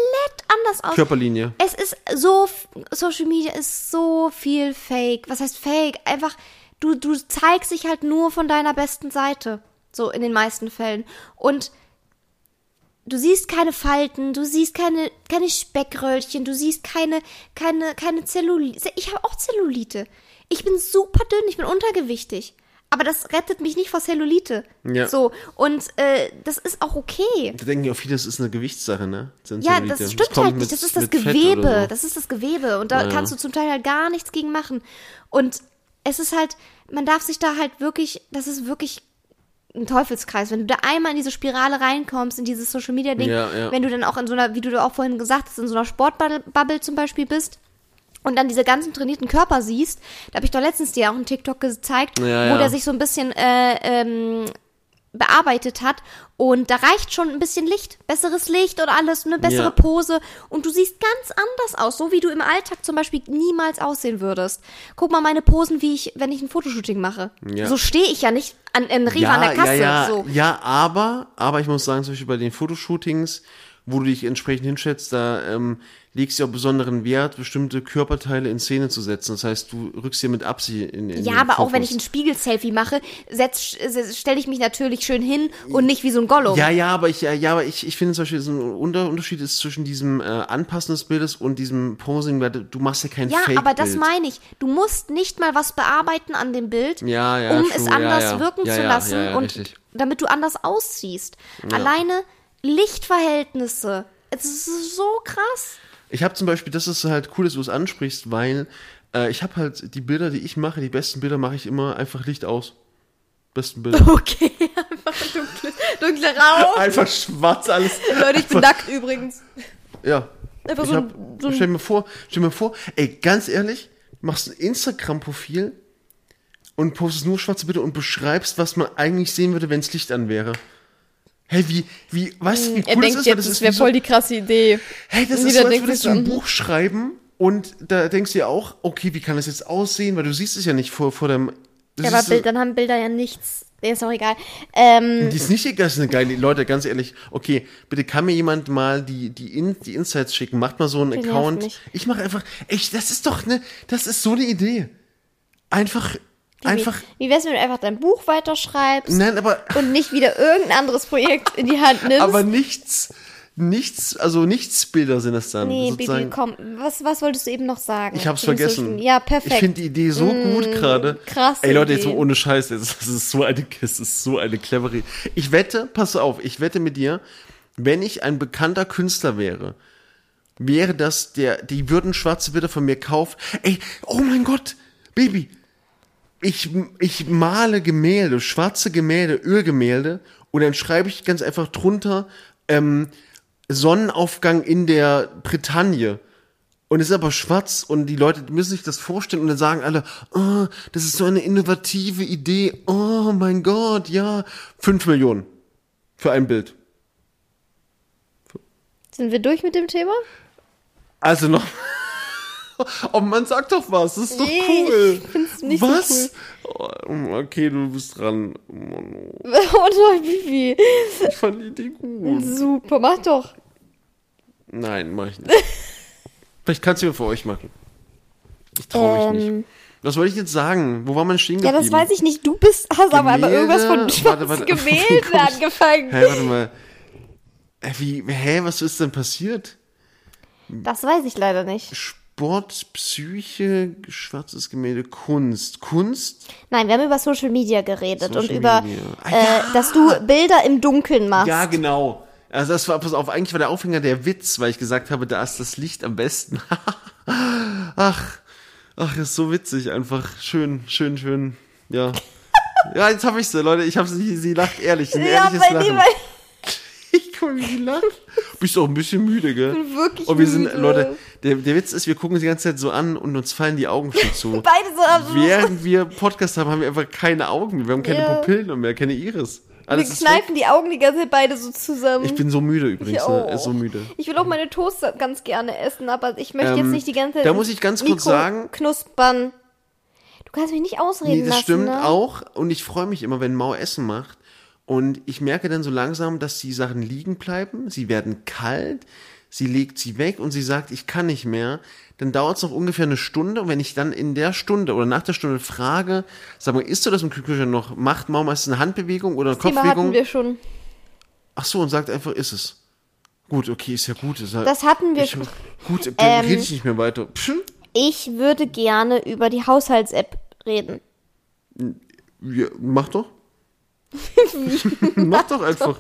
anders aus. Körperlinie. Es ist so, Social Media ist so viel Fake. Was heißt Fake? Einfach, du, du zeigst dich halt nur von deiner besten Seite. So in den meisten Fällen. Und du siehst keine Falten, du siehst keine, keine Speckröllchen, du siehst keine, keine, keine Zellulite. Ich habe auch Zellulite. Ich bin super dünn, ich bin untergewichtig. Aber das rettet mich nicht vor Zellulite. Ja. So, und äh, das ist auch okay. Da denken ja auch viele, das ist eine Gewichtssache, ne? Ja, das stimmt kommt halt nicht. mit- Das ist das Gewebe. so. Das ist das Gewebe. Und da ja. kannst du zum Teil halt gar nichts gegen machen. Und es ist halt, man darf sich da halt wirklich, das ist wirklich ein Teufelskreis. Wenn du da einmal in diese Spirale reinkommst, in dieses Social Media Ding, Ja, ja. wenn du dann auch in so einer, wie du da auch vorhin gesagt hast, in so einer Sportbubble zum Beispiel bist, und dann diese ganzen trainierten Körper siehst, da habe ich doch letztens dir auch einen TikTok gezeigt, Ja, wo ja. der sich so ein bisschen äh, ähm, bearbeitet hat und da reicht schon ein bisschen Licht, besseres Licht und alles, eine bessere Ja. Pose und du siehst ganz anders aus, so wie du im Alltag zum Beispiel niemals aussehen würdest. Guck mal meine Posen, wie ich, wenn ich ein Fotoshooting mache. Ja. So stehe ich ja nicht an, in Riva an der Kasse. Ja, ja, So. ja, aber, aber ich muss sagen, zum Beispiel bei den Fotoshootings, wo du dich entsprechend hinschätzt, da ähm, legst du auch besonderen Wert, bestimmte Körperteile in Szene zu setzen. Das heißt, du rückst dir mit Absicht in, in Ja, aber auch wenn Fokus. ich ein Spiegel-Selfie mache, stelle ich mich natürlich schön hin und nicht wie so ein Gollum. Ja, ja, aber ich, ja, ja, aber ich, ich finde zum Beispiel, so ein Unter Unterschied ist zwischen diesem äh, Anpassen des Bildes und diesem Posing, weil du, machst ja kein Ja, Fake-Bild. aber das meine ich. Du musst nicht mal was bearbeiten an dem Bild, Ja, ja, um true, es ja, anders ja. wirken Ja, zu ja, lassen ja, ja, und richtig. damit du anders aussiehst. Alleine Lichtverhältnisse. Es ist so krass. Ich habe zum Beispiel, das ist halt cool, dass du es ansprichst, weil äh, ich habe halt die Bilder, die ich mache, die besten Bilder mache ich immer einfach Licht aus. Besten Bilder. [LAUGHS] Okay, einfach dunkle, dunkle Raum. einfach schwarz alles. [LAUGHS] Leute, ich bin nackt übrigens. Ja. Einfach so hab, so stell mir vor, stell mir vor, ey, ganz ehrlich, machst ein Instagram-Profil und postest nur schwarze Bilder und beschreibst, was man eigentlich sehen würde, wenn es Licht an wäre. Hey, wie, wie, weißt du, wie cool das ist? Weil das ist wie so, die krasse Idee. hey, das ist so, als denkt würdest du ein so, Buch schreiben und da denkst du ja auch, okay, wie kann das jetzt aussehen? Weil du siehst es ja nicht vor, vor dem, das Ja, aber Bild, dann haben Bilder ja nichts. Ist auch egal. Ähm, Die ist nicht egal, das ist eine geile, Leute, ganz ehrlich, okay, bitte kann mir jemand mal die, die, In, die Insights schicken, macht mal so einen Account. Ich mache einfach, echt, das ist doch ne, das ist so eine Idee. Einfach, einfach, Wie, wie wär's, wenn du einfach dein Buch weiterschreibst nein, aber, und nicht wieder irgendein anderes Projekt in die Hand nimmst? aber nichts, nichts, also nichts Bilder sind das dann. nee, sozusagen. Baby, komm. Was, was wolltest du eben noch sagen? Ich hab's vergessen. Social- Ja, perfekt. Mm, Ich finde die Idee so gut gerade. krasse Ey Leute, jetzt mal ohne Scheiß, das ist so eine, das ist so eine clevere. Ich wette, pass auf, ich wette mit dir, wenn ich ein bekannter Künstler wäre, wäre das der, die würden schwarze Bilder von mir kaufen. Ey, oh mein Gott, Baby, ich, ich male Gemälde, schwarze Gemälde, Ölgemälde und dann schreibe ich ganz einfach drunter, ähm, Sonnenaufgang in der Bretagne. Und es ist aber schwarz und die Leute müssen sich das vorstellen und dann sagen alle, oh, das ist so eine innovative Idee. Oh mein Gott, ja. Fünf Millionen für ein Bild. Sind wir durch mit dem Thema? Also noch. Oh man, sag doch was, das ist doch Nee, cool. ich find's nicht so was? Oh, okay, du bist dran. Oh Mann, oh. [LAUGHS] Oh no, Bibi. Ich fand die Idee gut. Super, mach doch. Nein, mach ich nicht. [LAUGHS] Vielleicht kannst du ja für euch machen. Ich traue mich nicht. Was wollte ich jetzt sagen? Wo war man stehen Ähm. Ja, geblieben? das weiß ich nicht. Du bist, hast aber einmal irgendwas von Gemälde? Warte, warte. Gemälden Komm ich- angefangen. Hä, warte mal. Äh, Wie, hä, was ist denn passiert? Das weiß ich leider nicht. Sport, Psyche, schwarzes Gemälde, Kunst. Kunst? Nein, wir haben über Social Media geredet Social und über, Media. Ah, äh, ja. dass du Bilder im Dunkeln machst. Ja, genau. Also das war, pass auf, eigentlich war der Aufhänger der Witz, weil ich gesagt habe, da ist das Licht am besten. [LAUGHS] ach, ach, ist so witzig, einfach schön, schön, schön, ja. [LAUGHS] Ja, jetzt habe ich sie, Leute, ich habe sie, sie lacht ehrlich, ein Ja, ehrliches bei Lachen. Ich guck mal, wie sie lacht. Bist auch ein bisschen müde, gell? bin wirklich Und wir sind, müde. Leute, der, der Witz ist, wir gucken uns die ganze Zeit so an und uns fallen die Augen schon zu. [LAUGHS] beide so am Während wir Podcast haben, haben wir einfach keine Augen mehr. Wir haben keine Ja. Pupillen mehr, keine Iris. Wir Alles weg. kneifen die Augen die ganze Zeit beide so zusammen. Ich bin so müde übrigens, Ich ne? Ist so müde. Ich will auch meine Toaster ganz gerne essen, aber ich möchte Ähm, jetzt nicht die ganze Zeit. da muss ich ganz kurz Mikro sagen- Knuspern. Du kannst mich nicht ausreden Nee, das lassen. stimmt ne? auch. Und ich freue mich immer, wenn Mau Essen macht. Und ich merke dann so langsam, dass die Sachen liegen bleiben. Sie werden kalt. sie legt sie weg und sie sagt, ich kann nicht mehr, dann dauert es noch ungefähr eine Stunde. Und wenn ich dann in der Stunde oder nach der Stunde frage, sag mal, isst du das im Kühlschrank noch? Macht Mama meistens eine Handbewegung oder eine Thema Kopfbewegung? hatten wir schon. Ach so, und sagt einfach, ist es. Gut, okay, ist ja gut. Ist ja, Das hatten wir ich, schon. Gut, dann Ähm, rede ich nicht mehr weiter. Psch, Ich würde gerne über die Haushalts-App reden. ja, mach doch. [LAUGHS] mach doch einfach.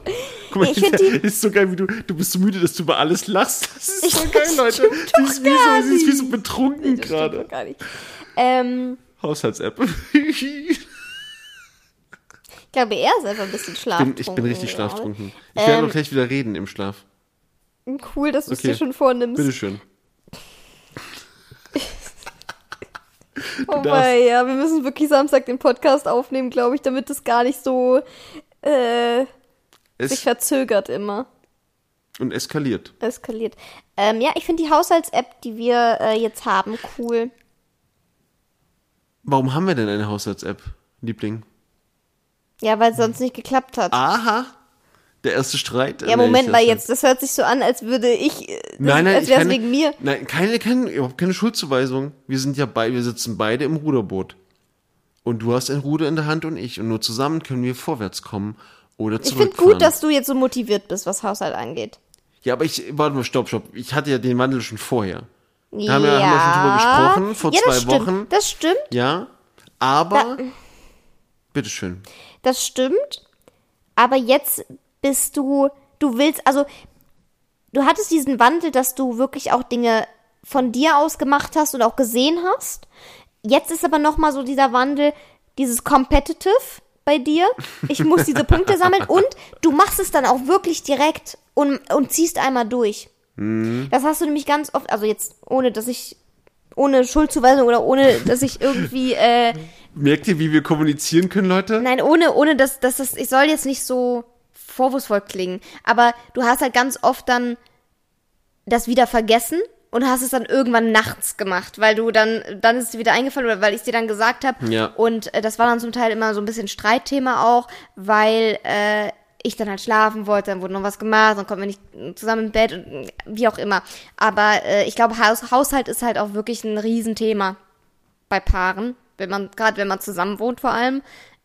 Guck mal, Ich find die- ist so geil, wie du, du bist so müde, dass du über alles lachst. Das ist so geil, Leute. Sie ist, wie so, sie ist wie so betrunken gerade. gar nicht. Ähm, Haushalts-App. ich glaube, er ist einfach ein bisschen bin, schlaftrunken. ich bin richtig gerade. schlaftrunken. Ich werde Ähm, noch gleich wieder reden im Schlaf. Cool, dass du es Okay. dir schon vornimmst. Bitteschön. [LAUGHS] Oh wei, ja, wir müssen wirklich Samstag den Podcast aufnehmen, glaube ich, damit es gar nicht so äh, sich verzögert immer. und eskaliert. Eskaliert. Ähm, ja, ich finde die Haushalts-App, die wir äh, jetzt haben, cool. Warum haben wir denn eine Haushalts-App, Liebling? Ja, weil es sonst nicht geklappt hat. Aha. Der erste Streit. ja, Moment mal jetzt, das hört sich so an, als würde ich, äh, Nein, nein, als ich wäre es wegen mir. Nein, keine, keine, überhaupt keine Schuldzuweisung. Wir sind ja beide, wir sitzen beide im Ruderboot. Und du hast ein Ruder in der Hand und ich. Und nur zusammen können wir vorwärts kommen oder Ich zurückfahren. finde gut, dass du jetzt so motiviert bist, was Haushalt angeht. Ja, aber ich, warte mal, stopp, stopp. Ich hatte ja den Wandel schon vorher. Ja, haben wir- haben wir schon drüber gesprochen, vor ja, zwei stimmt, Wochen. Das stimmt, Ja, aber, bitteschön. das stimmt. Aber jetzt bist du, du willst, also du hattest diesen Wandel, dass du wirklich auch Dinge von dir aus gemacht hast und auch gesehen hast. Jetzt ist aber noch mal so dieser Wandel, dieses Competitive bei dir. Ich muss diese Punkte sammeln und du machst es dann auch wirklich direkt und, und ziehst einmal durch. Das hast du nämlich ganz oft, also jetzt ohne, dass ich ohne Schuldzuweisung oder ohne, dass ich irgendwie äh, Merkt ihr, wie wir kommunizieren können, Leute? Nein, ohne, ohne dass, dass das, ich soll jetzt nicht so vorwurfsvoll klingen, aber du hast halt ganz oft dann das wieder vergessen und hast es dann irgendwann nachts gemacht, weil du dann, dann ist es dir wieder eingefallen oder weil ich es dir dann gesagt habe. Ja. Und äh, das war dann zum Teil immer so ein bisschen Streitthema auch, weil äh, ich dann halt schlafen wollte, dann wurde noch was gemacht, dann kommen wir nicht zusammen im Bett und äh, wie auch immer. Aber äh, ich glaube, Haus, Haushalt ist halt auch wirklich ein Riesenthema bei Paaren, wenn man, gerade wenn man zusammen wohnt vor allem.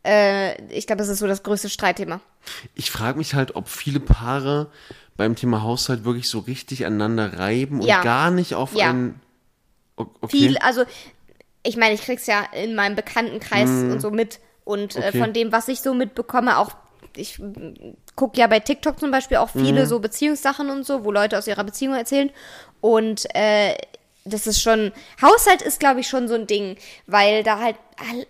Äh, ich glaube, das ist so das größte Streitthema. Ich frage mich halt, ob viele Paare beim Thema Haushalt wirklich so richtig aneinander reiben und Ja. gar nicht auf Ja. ein. O- Okay. Viel, also ich meine, ich krieg's ja in meinem Bekanntenkreis und so mit. Und äh. Okay. von dem, was ich so mitbekomme, auch ich gucke ja bei TikTok zum Beispiel auch viele Mhm. so Beziehungssachen und so, wo Leute aus ihrer Beziehung erzählen. Und äh, das ist schon, Haushalt ist, glaube ich, schon so ein Ding, weil da halt,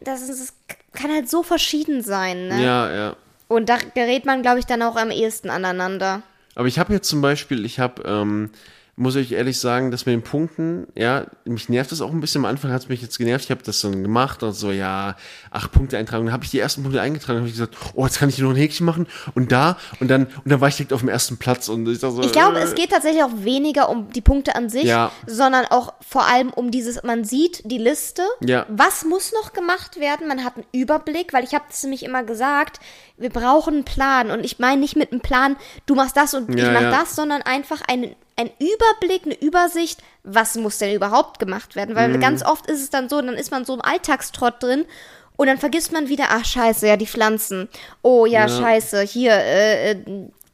das, ist, kann halt so verschieden sein, ne? Ja, ja. Und da gerät man, glaube ich, dann auch am ehesten aneinander. Aber ich habe jetzt zum Beispiel, ich habe, ähm, muss ich ehrlich sagen, dass mit den Punkten, ja, mich nervt das auch ein bisschen. Am Anfang hat es mich jetzt genervt. Ich habe das dann gemacht und so, ja, acht Punkte eintragen. Dann habe ich die ersten Punkte eingetragen. habe ich gesagt, oh, jetzt kann ich hier noch ein Häkchen machen und da und dann und dann war ich direkt auf dem ersten Platz und ich dachte so, Ich glaube, äh, es geht tatsächlich auch weniger um die Punkte an sich, Ja. sondern auch vor allem um dieses, man sieht die Liste, Ja. was muss noch gemacht werden, man hat einen Überblick, weil ich habe das nämlich immer gesagt, wir brauchen einen Plan und ich meine nicht mit einem Plan, du machst das und ich Ja, mach ja. das, sondern einfach einen ein Überblick, eine Übersicht, was muss denn überhaupt gemacht werden, weil Mhm. ganz oft ist es dann so, dann ist man so im Alltagstrott drin und dann vergisst man wieder, ach scheiße, ja, die Pflanzen. Oh ja, Ja. scheiße, hier, äh, äh,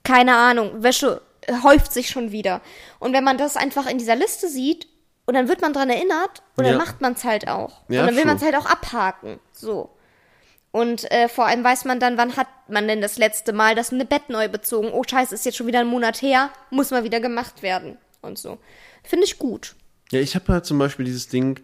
keine Ahnung, Wäsche äh, häuft sich schon wieder. Und wenn man das einfach in dieser Liste sieht und dann wird man dran erinnert und Ja. dann macht man es halt auch. Ja, und dann will man es halt auch abhaken. So. Und äh, vor allem weiß man dann, wann hat man denn das letzte Mal das eine Bett neu bezogen. Oh scheiße, ist jetzt schon wieder ein Monat her, muss mal wieder gemacht werden. Und so. Finde ich gut. Ja, ich habe halt zum Beispiel dieses Ding,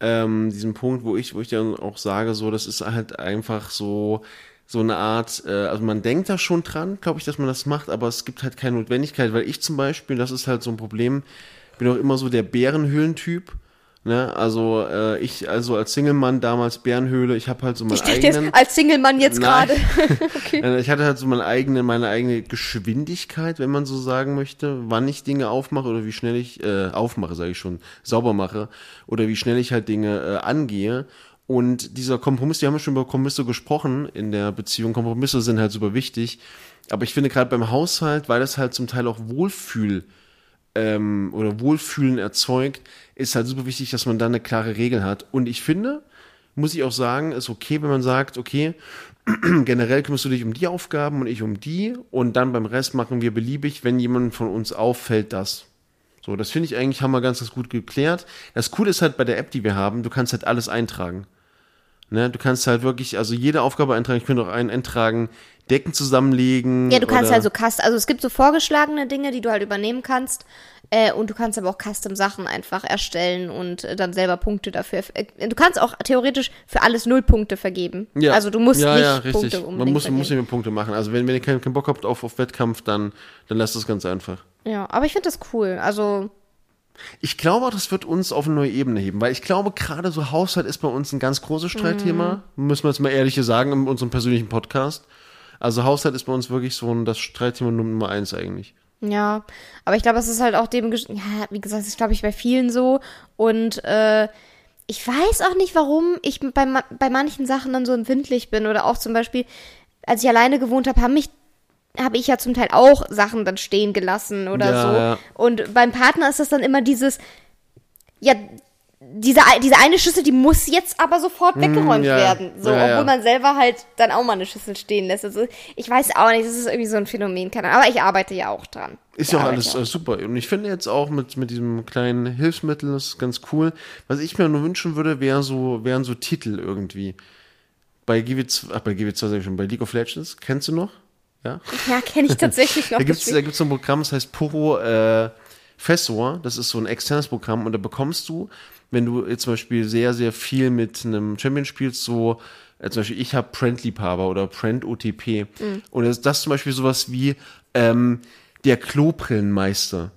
ähm, diesen Punkt, wo ich, wo ich dann auch sage, so, das ist halt einfach so, so eine Art, äh, also man denkt da schon dran, glaube ich, dass man das macht, aber es gibt halt keine Notwendigkeit, weil ich zum Beispiel, das ist halt so ein Problem, bin auch immer so der Bärenhöhlentyp. Ne? Also äh, ich, also als Single-Mann damals Bärenhöhle, ich habe halt so meinen Ich dachte eigenen. jetzt als Single-Mann jetzt gerade. [LAUGHS] Äh, Ich hatte halt so meine eigene, meine eigene Geschwindigkeit, wenn man so sagen möchte, wann ich Dinge aufmache oder wie schnell ich äh, aufmache, sage ich schon, sauber mache oder wie schnell ich halt Dinge äh, angehe. Und dieser Kompromiss, wir haben ja schon über Kompromisse gesprochen in der Beziehung. Kompromisse sind halt super wichtig. Aber ich finde gerade beim Haushalt, weil das halt zum Teil auch Wohlfühl ähm, oder Wohlfühlen erzeugt, ist halt super wichtig, dass man da eine klare Regel hat. Und ich finde, muss ich auch sagen, ist okay, wenn man sagt, okay, [CLEARS THROAT] generell kümmerst du dich um die Aufgaben und ich um die und dann beim Rest machen wir beliebig, wenn jemand von uns auffällt, das. So, das finde ich eigentlich, haben wir ganz, ganz gut geklärt. Das Coole ist halt bei der App, die wir haben, du kannst halt alles eintragen. Ne, du kannst halt wirklich, also jede Aufgabe eintragen. Ich könnte auch einen eintragen, Decken zusammenlegen. Ja, du kannst halt so Custom, also es gibt so vorgeschlagene Dinge, die du halt übernehmen kannst. Äh, und du kannst aber auch Custom-Sachen einfach erstellen und äh, dann selber Punkte dafür. Äh, du kannst auch theoretisch für alles null Punkte vergeben. Ja. Also du musst ja, nicht ja, richtig. Punkte Man muss, man muss vergeben. nicht mehr Punkte machen. Also wenn, wenn ihr keinen, keinen Bock habt auf, auf Wettkampf, dann, dann lasst das ganz einfach. Ja, aber ich finde das cool. Also, Ich glaube auch, das wird uns auf eine neue Ebene heben, weil ich glaube, gerade so Haushalt ist bei uns ein ganz großes Streitthema. Müssen wir jetzt mal ehrlich sagen in unserem persönlichen Podcast. Also Haushalt ist bei uns wirklich so ein, das Streitthema Nummer eins eigentlich. ja. Aber ich glaube, es ist halt auch dem, ja, wie gesagt, das ist, glaube ich, bei vielen so. Und äh, ich weiß auch nicht, warum ich bei, bei manchen Sachen dann so empfindlich bin. Oder auch zum Beispiel, als ich alleine gewohnt habe, haben mich habe ich ja zum Teil auch Sachen dann stehen gelassen oder Ja, so. ja. Und beim Partner ist das dann immer dieses, ja, diese, diese eine Schüssel, die muss jetzt aber sofort weggeräumt Mm, ja. werden. So, Ja, ja. obwohl man selber halt dann auch mal eine Schüssel stehen lässt. Also ich weiß auch nicht, das ist irgendwie so ein Phänomen, keine Ahnung. Aber ich arbeite ja auch dran. Ist ja auch alles äh, super. Und ich finde jetzt auch mit, mit diesem kleinen Hilfsmittel das ist ganz cool. Was ich mir nur wünschen würde, wäre so, wären so Titel irgendwie. Bei GW2, ach, bei GW2 sag ich schon, bei League of Legends, kennst du noch? Ja? Ja, kenne ich tatsächlich [LAUGHS] noch. Da deswegen- gibt's so ein Programm, das heißt Poro äh, Fessor. Das ist so ein externes Programm und da bekommst du, wenn du jetzt zum Beispiel sehr, sehr viel mit einem Champion spielst, so äh, zum Beispiel ich habe Prent-Liebhaber oder Prent-OTP. Mhm. Und das, das ist zum Beispiel sowas wie ähm, der Klobrillenmeister.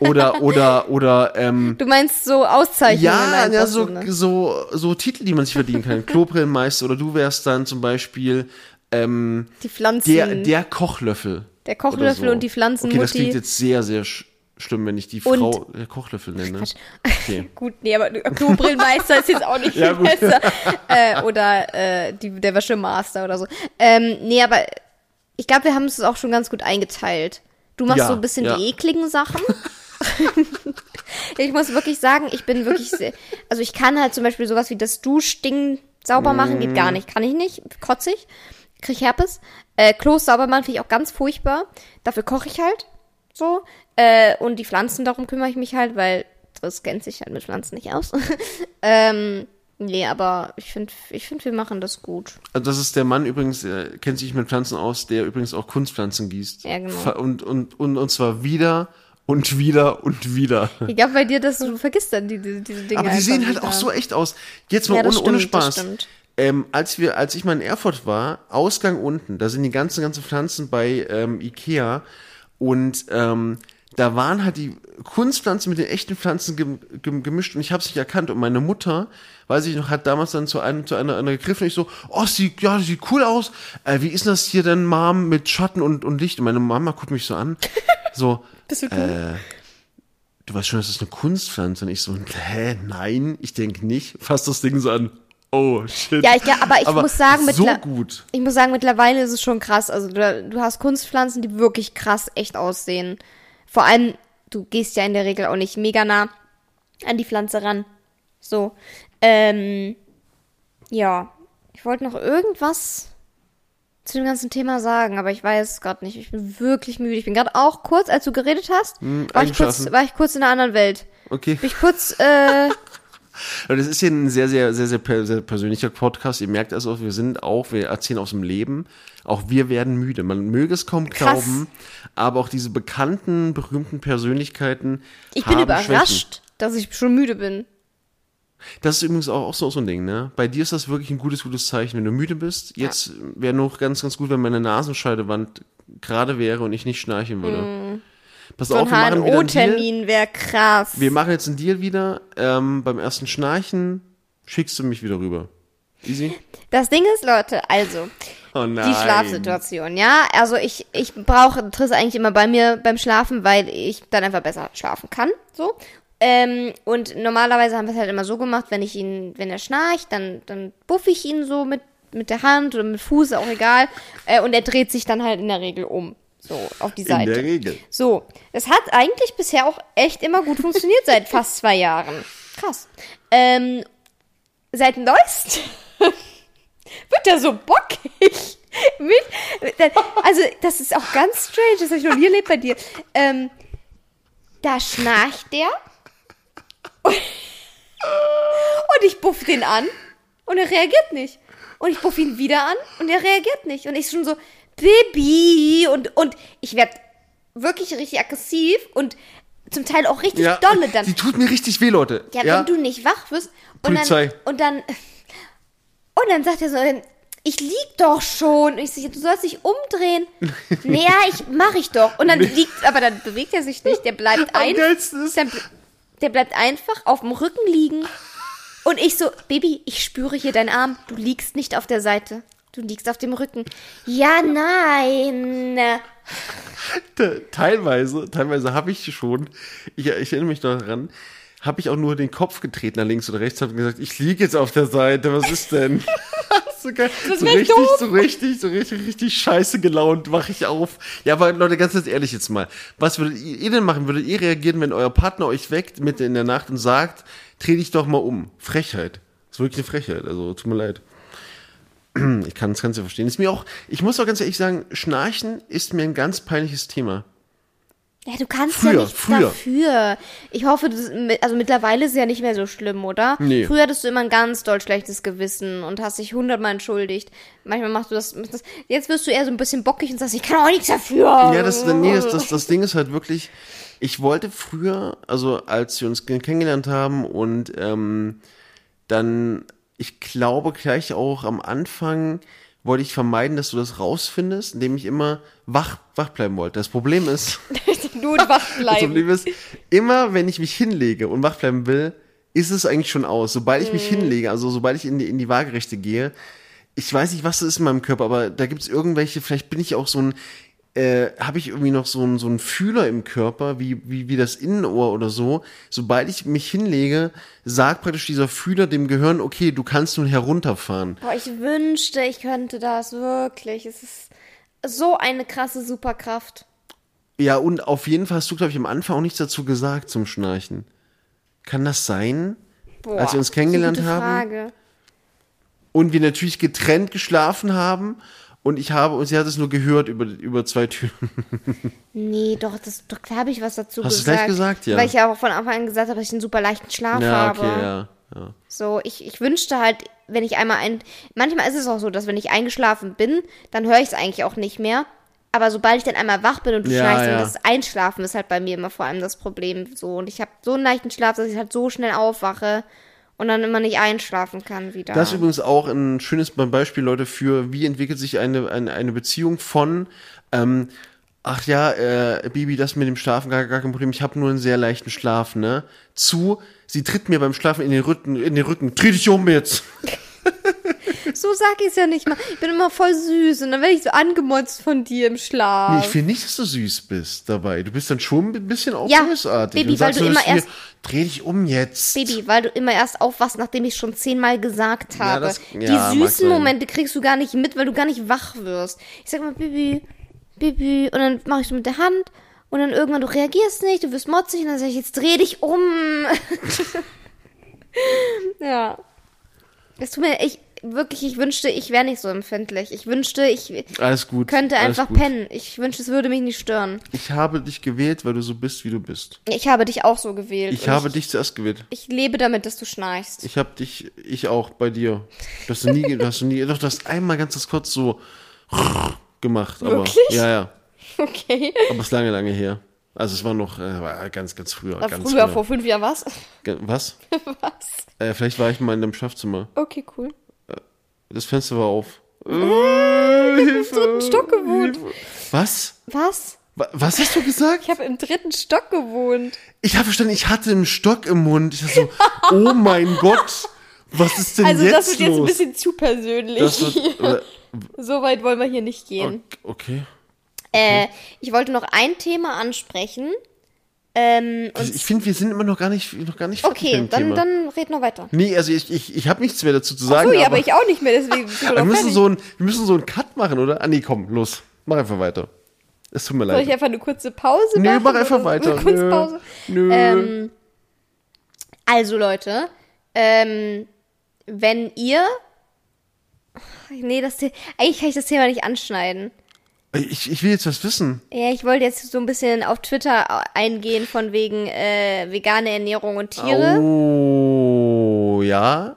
oder, [LAUGHS] oder, oder, ähm, Du meinst so Auszeichnungen ja, ja, so, ne? so, so Titel, die man sich verdienen kann. [LAUGHS] Klobrillenmeister oder du wärst dann zum Beispiel ähm, Die Pflanzen. der, der Kochlöffel. Der Kochlöffel so. und die Pflanzenmutti. Okay, das klingt jetzt sehr, sehr sch schlimm, wenn ich die Und- Frau der Kochlöffel nenne. Quatsch. Okay. [LAUGHS] Gut, nee, aber Klobrillenmeister ist jetzt auch nicht [LAUGHS] Ja, viel gut. besser. Äh, oder äh, die, der Wäschemaster oder so. Ähm, nee, aber ich glaube, wir haben es auch schon ganz gut eingeteilt. Du machst Ja, so ein bisschen ja. die ekligen Sachen. [LAUGHS] ich muss wirklich sagen, ich bin wirklich sehr, also ich kann halt zum Beispiel sowas wie das Duschding sauber machen, geht Mm. gar nicht. Kann ich nicht. Kotzig. Krieg Herpes. Äh, Klos sauber machen finde ich auch ganz furchtbar. Dafür koche ich halt. So. Äh, und die Pflanzen, darum kümmere ich mich halt, weil Triss kennt sich halt mit Pflanzen nicht aus. [LAUGHS] ähm, nee, aber ich finde, ich finde, wir machen das gut. Also das ist der Mann übrigens, der kennt sich mit Pflanzen aus, der übrigens auch Kunstpflanzen gießt. Ja, genau. Und, und, und, und zwar wieder und wieder und wieder. Ich glaube bei dir, dass du vergisst dann die, die, diese Dinge. Aber die sehen halt wieder. auch so echt aus. Jetzt mal Ja, das ohne, ohne stimmt, das Spaß. stimmt. Ähm, als wir, als ich mal in Erfurt war, Ausgang unten, da sind die ganzen, ganzen Pflanzen bei ähm, Ikea und ähm, da waren halt die Kunstpflanzen mit den echten Pflanzen gem gem gemischt und ich habe es nicht erkannt und meine Mutter, weiß ich noch, hat damals dann zu einem zu einer, einer gegriffen und ich so, oh, sieht ja, sieht cool aus. Äh, wie ist das hier denn, Mom, mit Schatten und, und Licht? Und meine Mama guckt mich so an, [LAUGHS] so, Bist du cool? äh, du weißt schon, das ist eine Kunstpflanze. Und ich so, hä, nein, ich denke nicht. Fass das Ding so an. Oh, shit. Ja, ich, aber ich muss sagen, so gut. Ich muss sagen, mittlerweile ist es schon krass. Also du, du hast Kunstpflanzen, die wirklich krass echt aussehen. Vor allem, du gehst ja in der Regel auch nicht mega nah an die Pflanze ran. So. Ähm, ja. Ich wollte noch irgendwas zu dem ganzen Thema sagen, aber ich weiß es gerade nicht. Ich bin wirklich müde. Ich bin gerade auch kurz, als du geredet hast, war, ich kurz, war ich kurz in einer anderen Welt. Okay. Bin ich kurz, äh, Aber [LAUGHS] Das ist hier ein sehr, sehr, sehr, sehr, sehr persönlicher Podcast. Ihr merkt also wir sind auch, wir erzählen aus dem Leben. Auch wir werden müde. Man möge es kaum Krass. glauben, aber auch diese bekannten, berühmten Persönlichkeiten ich bin überrascht, Schwächen. dass ich schon müde bin. Das ist übrigens auch, auch so, so ein Ding, ne? Bei dir ist das wirklich ein gutes, gutes Zeichen, wenn du müde bist. Jetzt wäre noch ganz, ganz gut, wenn meine Nasenscheidewand gerade wäre und ich nicht schnarchen würde. Pass. So auf, ein wir machen wieder einen. HNO-Termin wäre krass. Wir machen jetzt einen Deal wieder. Ähm, beim ersten Schnarchen schickst du mich wieder rüber. Easy? Das Ding ist, Leute, also, Oh nein. die Schlafsituation, ja. Also ich, ich brauche Triss eigentlich immer bei mir beim Schlafen, weil ich dann einfach besser schlafen kann. So. Ähm, und normalerweise haben wir es halt immer so gemacht, wenn ich ihn, wenn er schnarcht, dann, dann buffe ich ihn so mit, mit der Hand oder mit Fuß, auch egal. Äh, und er dreht sich dann halt in der Regel um. So, auf die In der Seite. Regel. So, es hat eigentlich bisher auch echt immer gut funktioniert seit fast zwei Jahren. Krass. Ähm, seit neuest [LAUGHS] wird er so bockig. [LAUGHS] Mit, also, das ist auch ganz strange, das habe ich noch nie erlebt bei dir. Ähm, da schnarcht der und, [LAUGHS] und ich buff den an und er reagiert nicht. Und ich buff ihn wieder an und er reagiert nicht. Und ich schon so, Baby! Und, und ich werde wirklich richtig aggressiv und zum Teil auch richtig Ja, dolle dann. die tut mir richtig weh, Leute. Ja, wenn du nicht wach wirst und Polizei. dann und dann und dann sagt er so, ich lieg doch schon. Und ich so, du sollst dich umdrehen. [LAUGHS] naja, ich mach ich doch. Und dann liegt, aber dann bewegt er sich nicht. Der bleibt Am ein, geilsten ist- der, bl- der bleibt einfach auf dem Rücken liegen. Und ich so, Baby, ich spüre hier deinen Arm. Du liegst nicht auf der Seite. Du liegst auf dem Rücken. Ja, nein. Te- teilweise, teilweise habe ich schon, ich, ich erinnere mich noch daran, habe ich auch nur den Kopf getreten nach links oder rechts, habe gesagt, ich liege jetzt auf der Seite, was ist denn? [LAUGHS] so, geil. Das so richtig, so richtig, so richtig, richtig scheiße gelaunt, wache ich auf. Ja, aber Leute, ganz, ganz ehrlich jetzt mal, was würdet ihr, ihr denn machen? Würdet ihr reagieren, wenn euer Partner euch weckt mitten in der Nacht und sagt, dreh dich doch mal um? Frechheit. Das ist wirklich eine Frechheit, also tut mir leid. [CLEARS THROAT] Ich kann das Ganze verstehen. Ist mir auch, ich muss auch ganz ehrlich sagen, Schnarchen ist mir ein ganz peinliches Thema. Ja, du kannst Früher, ja nichts früher. dafür. Ich hoffe, das, also mittlerweile ist es ja nicht mehr so schlimm, oder? Nee. Früher hattest du immer ein ganz doll schlechtes Gewissen und hast dich hundertmal entschuldigt. Manchmal machst du das, das. Jetzt wirst du eher so ein bisschen bockig und sagst, ich kann auch nichts dafür. Ja, das, nee, das, das, das Ding ist halt wirklich, ich wollte früher, also als wir uns kennengelernt haben und ähm, dann, ich glaube gleich auch am Anfang wollte ich vermeiden, dass du das rausfindest, indem ich immer wach, wach bleiben wollte. Das Problem ist, [LAUGHS] Nur wach [LAUGHS] das bleiben. Problem ist, immer wenn ich mich hinlege und wach bleiben will, ist es eigentlich schon aus. Sobald ich mich hinlege, also sobald ich in die, in die Waagerechte gehe, ich weiß nicht, was das ist in meinem Körper, aber da gibt es irgendwelche, vielleicht bin ich auch so ein, äh, habe ich irgendwie noch so einen so einen Fühler im Körper, wie, wie, wie das Innenohr oder so. Sobald ich mich hinlege, sagt praktisch dieser Fühler dem Gehirn, okay, du kannst nun herunterfahren. Boah, ich wünschte, ich könnte das wirklich. Es ist so eine krasse Superkraft. Ja, und auf jeden Fall hast du, glaube ich, am Anfang auch nichts dazu gesagt zum Schnarchen. Kann das sein? Boah, Als wir uns das ist eine kennengelernt gute haben? Frage. Und wir natürlich getrennt geschlafen haben. Und ich habe, und sie hat es nur gehört über, über zwei Türen. Nee, doch, das, doch klar habe ich was dazu Hast du gesagt. gleich gesagt, ja. Weil ich ja auch von Anfang an gesagt habe, dass ich einen super leichten Schlaf Ja, habe. okay, ja. ja. So, ich, ich wünschte halt, wenn ich einmal ein. Manchmal ist es auch so, dass wenn ich eingeschlafen bin, dann höre ich es eigentlich auch nicht mehr. Aber sobald ich dann einmal wach bin und du Ja, schnarchst, ja. und das Einschlafen ist halt bei mir immer vor allem das Problem. So, und ich habe so einen leichten Schlaf, dass ich halt so schnell aufwache und dann immer nicht einschlafen kann wieder. Das ist übrigens auch ein schönes Beispiel, Leute, für wie entwickelt sich eine, eine, eine Beziehung von, ähm, ach ja, äh, Bibi, das mit dem Schlafen gar, gar kein Problem, ich habe nur einen sehr leichten Schlaf, ne? Zu, sie tritt mir beim Schlafen in den Rücken, in den Rücken, dreh dich um jetzt. [LAUGHS] so sag ich es ja nicht mal. Ich bin immer voll süß und dann werde ich so angemotzt von dir im Schlaf. Nee, ich finde nicht, dass du süß bist dabei. Du bist dann schon ein bisschen auch Ja, bösartig. Baby, und sagst weil du immer mir, Dreh dich um jetzt. Baby, weil du immer erst aufwachst, nachdem ich schon zehnmal gesagt habe. das- ja, die süßen. Momente kriegst du gar nicht mit, weil du gar nicht wach wirst. Ich sag mal, Baby, Baby, und dann mache ich so mit der Hand und dann irgendwann, du reagierst nicht, du wirst motzig und dann sage ich, jetzt dreh dich um. [LAUGHS] ja. Es tut mir, ich, wirklich, ich wünschte, ich wäre nicht so empfindlich. Ich wünschte, ich Alles gut. könnte einfach pennen. Ich wünschte, es würde mich nicht stören. Ich habe dich gewählt, weil du so bist, wie du bist. Ich habe dich auch so gewählt. Ich habe ich, dich zuerst gewählt. Ich lebe damit, dass du schnarchst. Ich habe dich, ich auch bei dir. Du hast du nie, du hast du nie, doch, du hast einmal ganz kurz so gemacht, aber Wirklich? ja, ja, Okay. aber es ist lange, lange her. Also es war noch äh, war ganz, ganz früher, War ganz früher, vor fünf Jahren was? Was? [LAUGHS] was? Äh, vielleicht war ich mal in deinem Schlafzimmer. Okay, cool. Das Fenster war auf. Äh, Im dritten Stock gewohnt. Was? Was? Wa- Was hast du gesagt? Ich habe im dritten Stock gewohnt. Ich habe verstanden, ich hatte einen Stock im Mund. Ich dachte so, oh mein [LAUGHS] Gott, was ist denn Also jetzt das wird jetzt ein los? bisschen zu persönlich. wird, oder, [LAUGHS] so weit wollen wir hier nicht gehen. okay. Äh, ich wollte noch ein Thema ansprechen. Ähm, und Ich finde, wir sind immer noch gar nicht, noch gar nicht fertig okay, mit dem dann, Thema. dann red noch weiter. Nee, also ich, ich, ich habe nichts mehr dazu zu Ach sagen. so, ja, aber, aber ich auch nicht mehr, deswegen wir müssen so ein, wir müssen so einen Cut machen, oder? Ah, nee, komm, los. Mach einfach weiter. Es tut mir Soll leid. ich einfach eine kurze Pause Nö, machen? mach einfach weiter. Eine [LAUGHS] kurze Nö. Nö. Ähm, also Leute, ähm, wenn ihr... Nee, das, eigentlich kann ich das Thema nicht anschneiden. Ich, ich will jetzt was wissen. Ja, ich wollte jetzt so ein bisschen auf Twitter eingehen von wegen äh, vegane Ernährung und Tiere. Oh, ja.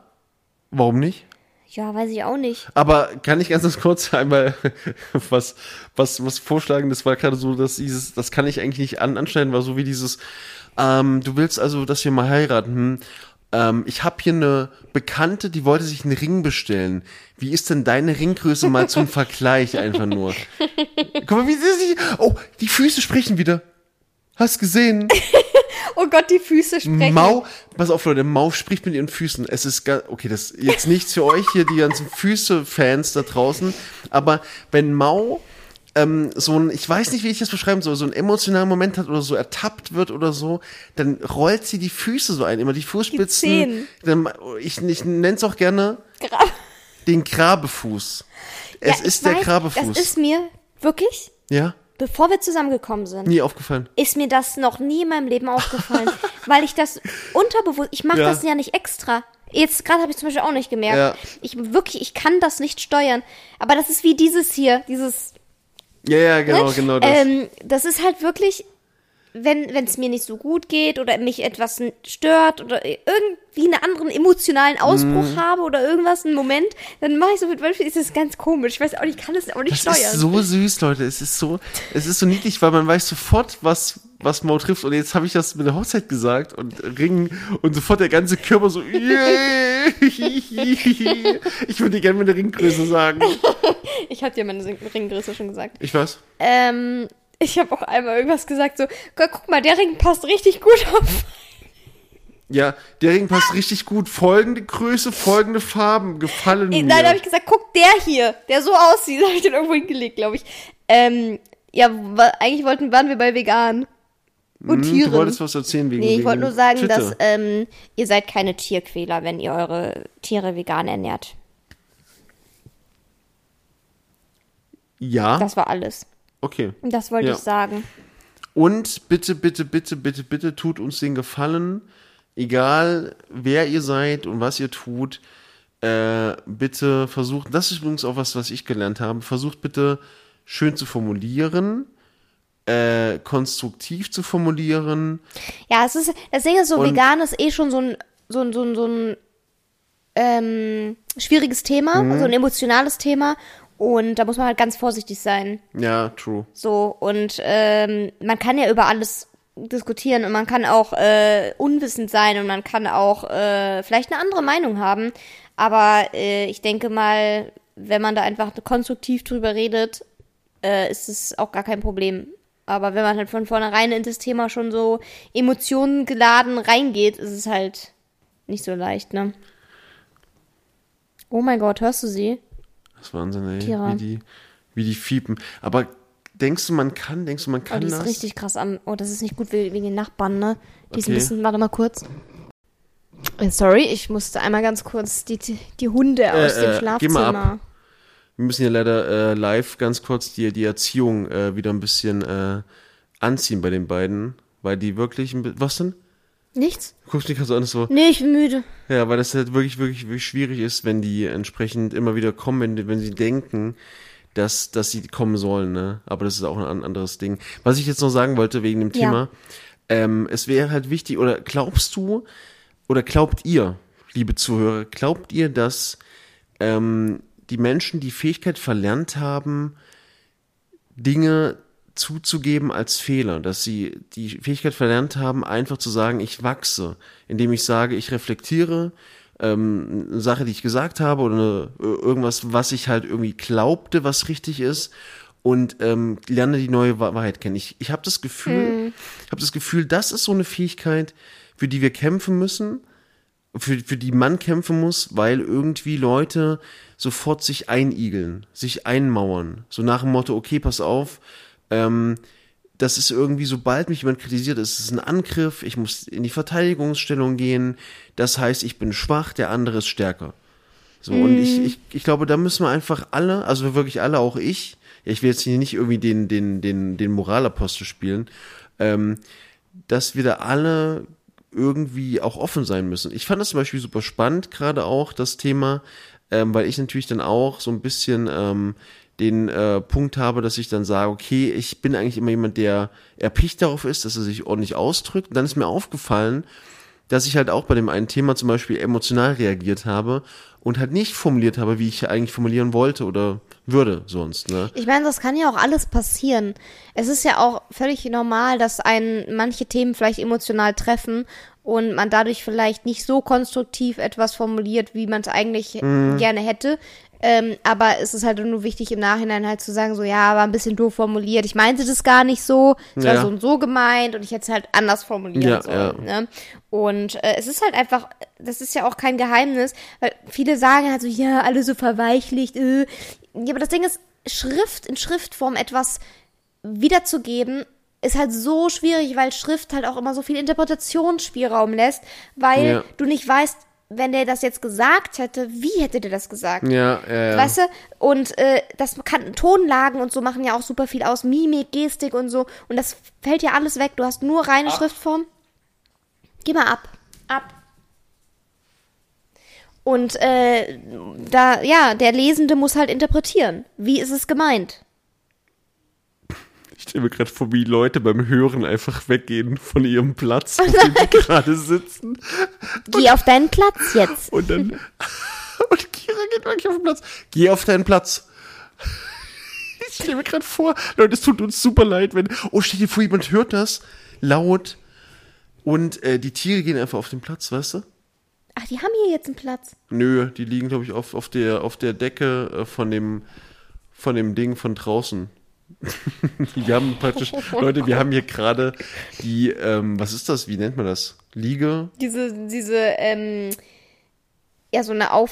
Warum nicht? Ja, weiß ich auch nicht. Aber kann ich ganz kurz einmal [LAUGHS] was, was, was vorschlagen? Das war gerade so, dass dieses, das kann ich eigentlich nicht an, anschneiden, war so wie dieses, ähm, du willst also, dass wir mal heiraten. Hm? Ähm, ich habe hier eine Bekannte, die wollte sich einen Ring bestellen. Wie ist denn deine Ringgröße mal zum Vergleich einfach nur? [LAUGHS] Guck mal, wie sie sich, oh, die Füße sprechen wieder. Hast gesehen? [LAUGHS] Oh Gott, die Füße sprechen. Mau, pass auf Leute, Mau spricht mit ihren Füßen. Es ist ga- okay, das ist jetzt nichts für euch hier, die ganzen Füße-Fans da draußen, aber wenn Mau ähm, so ein, ich weiß nicht, wie ich das beschreiben soll, so einen emotionalen Moment hat oder so ertappt wird oder so, dann rollt sie die Füße so ein, immer die Fußspitzen. Zehen. Dann, ich ich nenne es auch gerne Gra- den Grabefuß. Es Ja, ich ist der weiß, Grabefuß. Das ist mir wirklich, ja, bevor wir zusammengekommen sind, nie aufgefallen. ist mir das noch nie in meinem Leben aufgefallen, [LAUGHS] weil ich das unterbewusst, ich mache Ja. das ja nicht extra. Jetzt gerade habe ich zum Beispiel auch nicht gemerkt. Ja. Ich wirklich, ich kann das nicht steuern. Aber das ist wie dieses hier, dieses. Ja, ja, genau, ne? genau das. Ähm, das ist halt wirklich, wenn wenn es mir nicht so gut geht oder mich etwas stört oder irgendwie einen anderen emotionalen Ausbruch Mhm. habe oder irgendwas, einen Moment, dann mache ich so mit Beispiel, ist das ganz komisch. Ich weiß auch nicht, ich kann das auch nicht Das steuern. ist so süß, Leute. Es ist so, es ist so niedlich, weil man weiß sofort, was, was Mo trifft. Und jetzt habe ich das mit der Hochzeit gesagt und Ring und sofort der ganze Körper so. yeah. [LAUGHS] ich würde dir gerne meine Ringgröße sagen. [LAUGHS] Ich habe dir meine Ringgröße schon gesagt. Ich weiß. Ähm, ich habe auch einmal irgendwas gesagt, so, "Gott, guck mal, der Ring passt richtig gut auf. Ja, der Ring passt richtig gut. Folgende Größe, folgende Farben gefallen mir. Nein, da habe ich gesagt, guck, der hier, der so aussieht, [LAUGHS] habe ich den irgendwo hingelegt, glaube ich. Ähm, ja, eigentlich wollten, waren wir bei vegan. Und Hm, Tieren. Du wolltest was erzählen wegen Nee, ich wollte nur sagen, Twitter. dass ähm, ihr seid keine Tierquäler, wenn ihr eure Tiere vegan ernährt. Ja, Das war alles. okay. Das wollte Ja. ich sagen. Und bitte, bitte, bitte, bitte, bitte tut uns den Gefallen, egal wer ihr seid und was ihr tut, äh, bitte versucht, das ist übrigens auch was, was ich gelernt habe, versucht bitte schön zu formulieren, äh, konstruktiv zu formulieren. Ja, es ist, das Ding ist so, Und- vegan ist eh schon so ein, so ein, so ein, so ein ähm, schwieriges Thema, Mhm. so ein emotionales Thema. Und da muss man halt ganz vorsichtig sein. Ja, true. So, und ähm, man kann ja über alles diskutieren und man kann auch äh, unwissend sein und man kann auch äh, vielleicht eine andere Meinung haben. Aber äh, ich denke mal, wenn man da einfach konstruktiv drüber redet, äh, ist es auch gar kein Problem. Aber wenn man halt von vornherein in das Thema schon so Emotionen geladen reingeht, ist es halt nicht so leicht, ne? Oh mein Gott, hörst du sie? Das ist Wahnsinn, ey, Kira. wie die, wie die fiepen. Aber denkst du, man kann, denkst du, man Oh, kann die ist das? richtig krass am. Oh, das ist nicht gut we- wegen den Nachbarn, ne? Die ist ein Okay. bisschen. Warte mal kurz. Äh, Sorry, ich musste einmal ganz kurz die, die Hunde aus äh, dem geh mal Schlafzimmer. Wir müssen ja leider äh, live ganz kurz die, die Erziehung äh, wieder ein bisschen äh, anziehen bei den beiden, weil die wirklich ein was denn? Nichts? Du guckst mich gerade so an, so, Nee, ich bin müde. ja, weil das halt wirklich, wirklich, wirklich schwierig ist, wenn die entsprechend immer wieder kommen, wenn, wenn sie denken, dass, dass sie kommen sollen, ne? Aber das ist auch ein an- anderes Ding. Was ich jetzt noch sagen wollte wegen dem Ja. Thema, ähm, es wäre halt wichtig, oder glaubst du, oder glaubt ihr, liebe Zuhörer, glaubt ihr, dass ähm, die Menschen die Fähigkeit verlernt haben, Dinge zuzugeben als Fehler, dass sie die Fähigkeit verlernt haben, einfach zu sagen, ich wachse, indem ich sage, ich reflektiere ähm, eine Sache, die ich gesagt habe oder eine, irgendwas, was ich halt irgendwie glaubte, was richtig ist und ähm, lerne die neue Wa- Wahrheit kennen. Ich, ich habe das Gefühl, ich habe das Gefühl, das ist so eine Fähigkeit, für die wir kämpfen müssen, für, für die man kämpfen muss, weil irgendwie Leute sofort sich einigeln, sich einmauern. So nach dem Motto, okay, pass auf, ähm, das ist irgendwie, sobald mich jemand kritisiert, ist es ein Angriff, ich muss in die Verteidigungsstellung gehen, das heißt, ich bin schwach, der andere ist stärker. So, und ich, ich, ich glaube, da müssen wir einfach alle, also wirklich alle, auch ich, ja, ich will jetzt hier nicht irgendwie den, den, den, den Moralapostel spielen, ähm, dass wir da alle irgendwie auch offen sein müssen. Ich fand das zum Beispiel super spannend, gerade auch das Thema, ähm, weil ich natürlich dann auch so ein bisschen ähm, den äh, Punkt habe, dass ich dann sage, okay, ich bin eigentlich immer jemand, der erpicht darauf ist, dass er sich ordentlich ausdrückt. Und dann ist mir aufgefallen, dass ich halt auch bei dem einen Thema zum Beispiel emotional reagiert habe und halt nicht formuliert habe, wie ich eigentlich formulieren wollte oder würde sonst. Ne? Ich meine, das kann ja auch alles passieren. Es ist ja auch völlig normal, dass einen manche Themen vielleicht emotional treffen und man dadurch vielleicht nicht so konstruktiv etwas formuliert, wie man es eigentlich Mhm. gerne hätte. Ähm, aber es ist halt nur wichtig im Nachhinein halt zu sagen, so ja, war ein bisschen doof formuliert. Ich meinte das gar nicht so. Es war Ja. so und so gemeint und ich hätte es halt anders formulieren Ja, sollen. Ne? Und äh, es ist halt einfach, das ist ja auch kein Geheimnis, weil viele sagen halt so, ja, alle so verweichlicht. Äh. Ja, aber das Ding ist, Schrift in Schriftform etwas wiederzugeben, ist halt so schwierig, weil Schrift halt auch immer so viel Interpretationsspielraum lässt, weil Ja. du nicht weißt, wenn der das jetzt gesagt hätte, wie hätte der das gesagt? Ja, ja, ja. Weißt du? Und äh, das kann Tonlagen und so machen ja auch super viel aus, Mimik, Gestik und so. Und das fällt ja alles weg. Du hast nur reine Schriftform. Geh mal ab. Ab. Und äh, da, ja, der Lesende muss halt interpretieren. Wie ist es gemeint? Ich stelle mir gerade vor, wie Leute beim Hören einfach weggehen von ihrem Platz, auf dem sie [LAUGHS] [LAUGHS] gerade sitzen. Geh auf deinen Platz jetzt. Und dann. [LAUGHS] Und Kira geht wirklich auf den Platz. Geh auf deinen Platz. Ich stelle mir gerade vor, Leute, es tut uns super leid, wenn. Oh, stell dir vor, jemand hört das laut und äh, die Tiere gehen einfach auf den Platz, weißt du? Ach, die haben hier jetzt einen Platz. Nö, die liegen, glaube ich, auf, auf, der, auf der Decke äh, von dem, von dem Ding von draußen. Wir haben praktisch, [LAUGHS] Leute, wir haben hier gerade die, ähm, was ist das? Wie nennt man das? Liege? Diese, diese, ähm, ja, so eine Auf.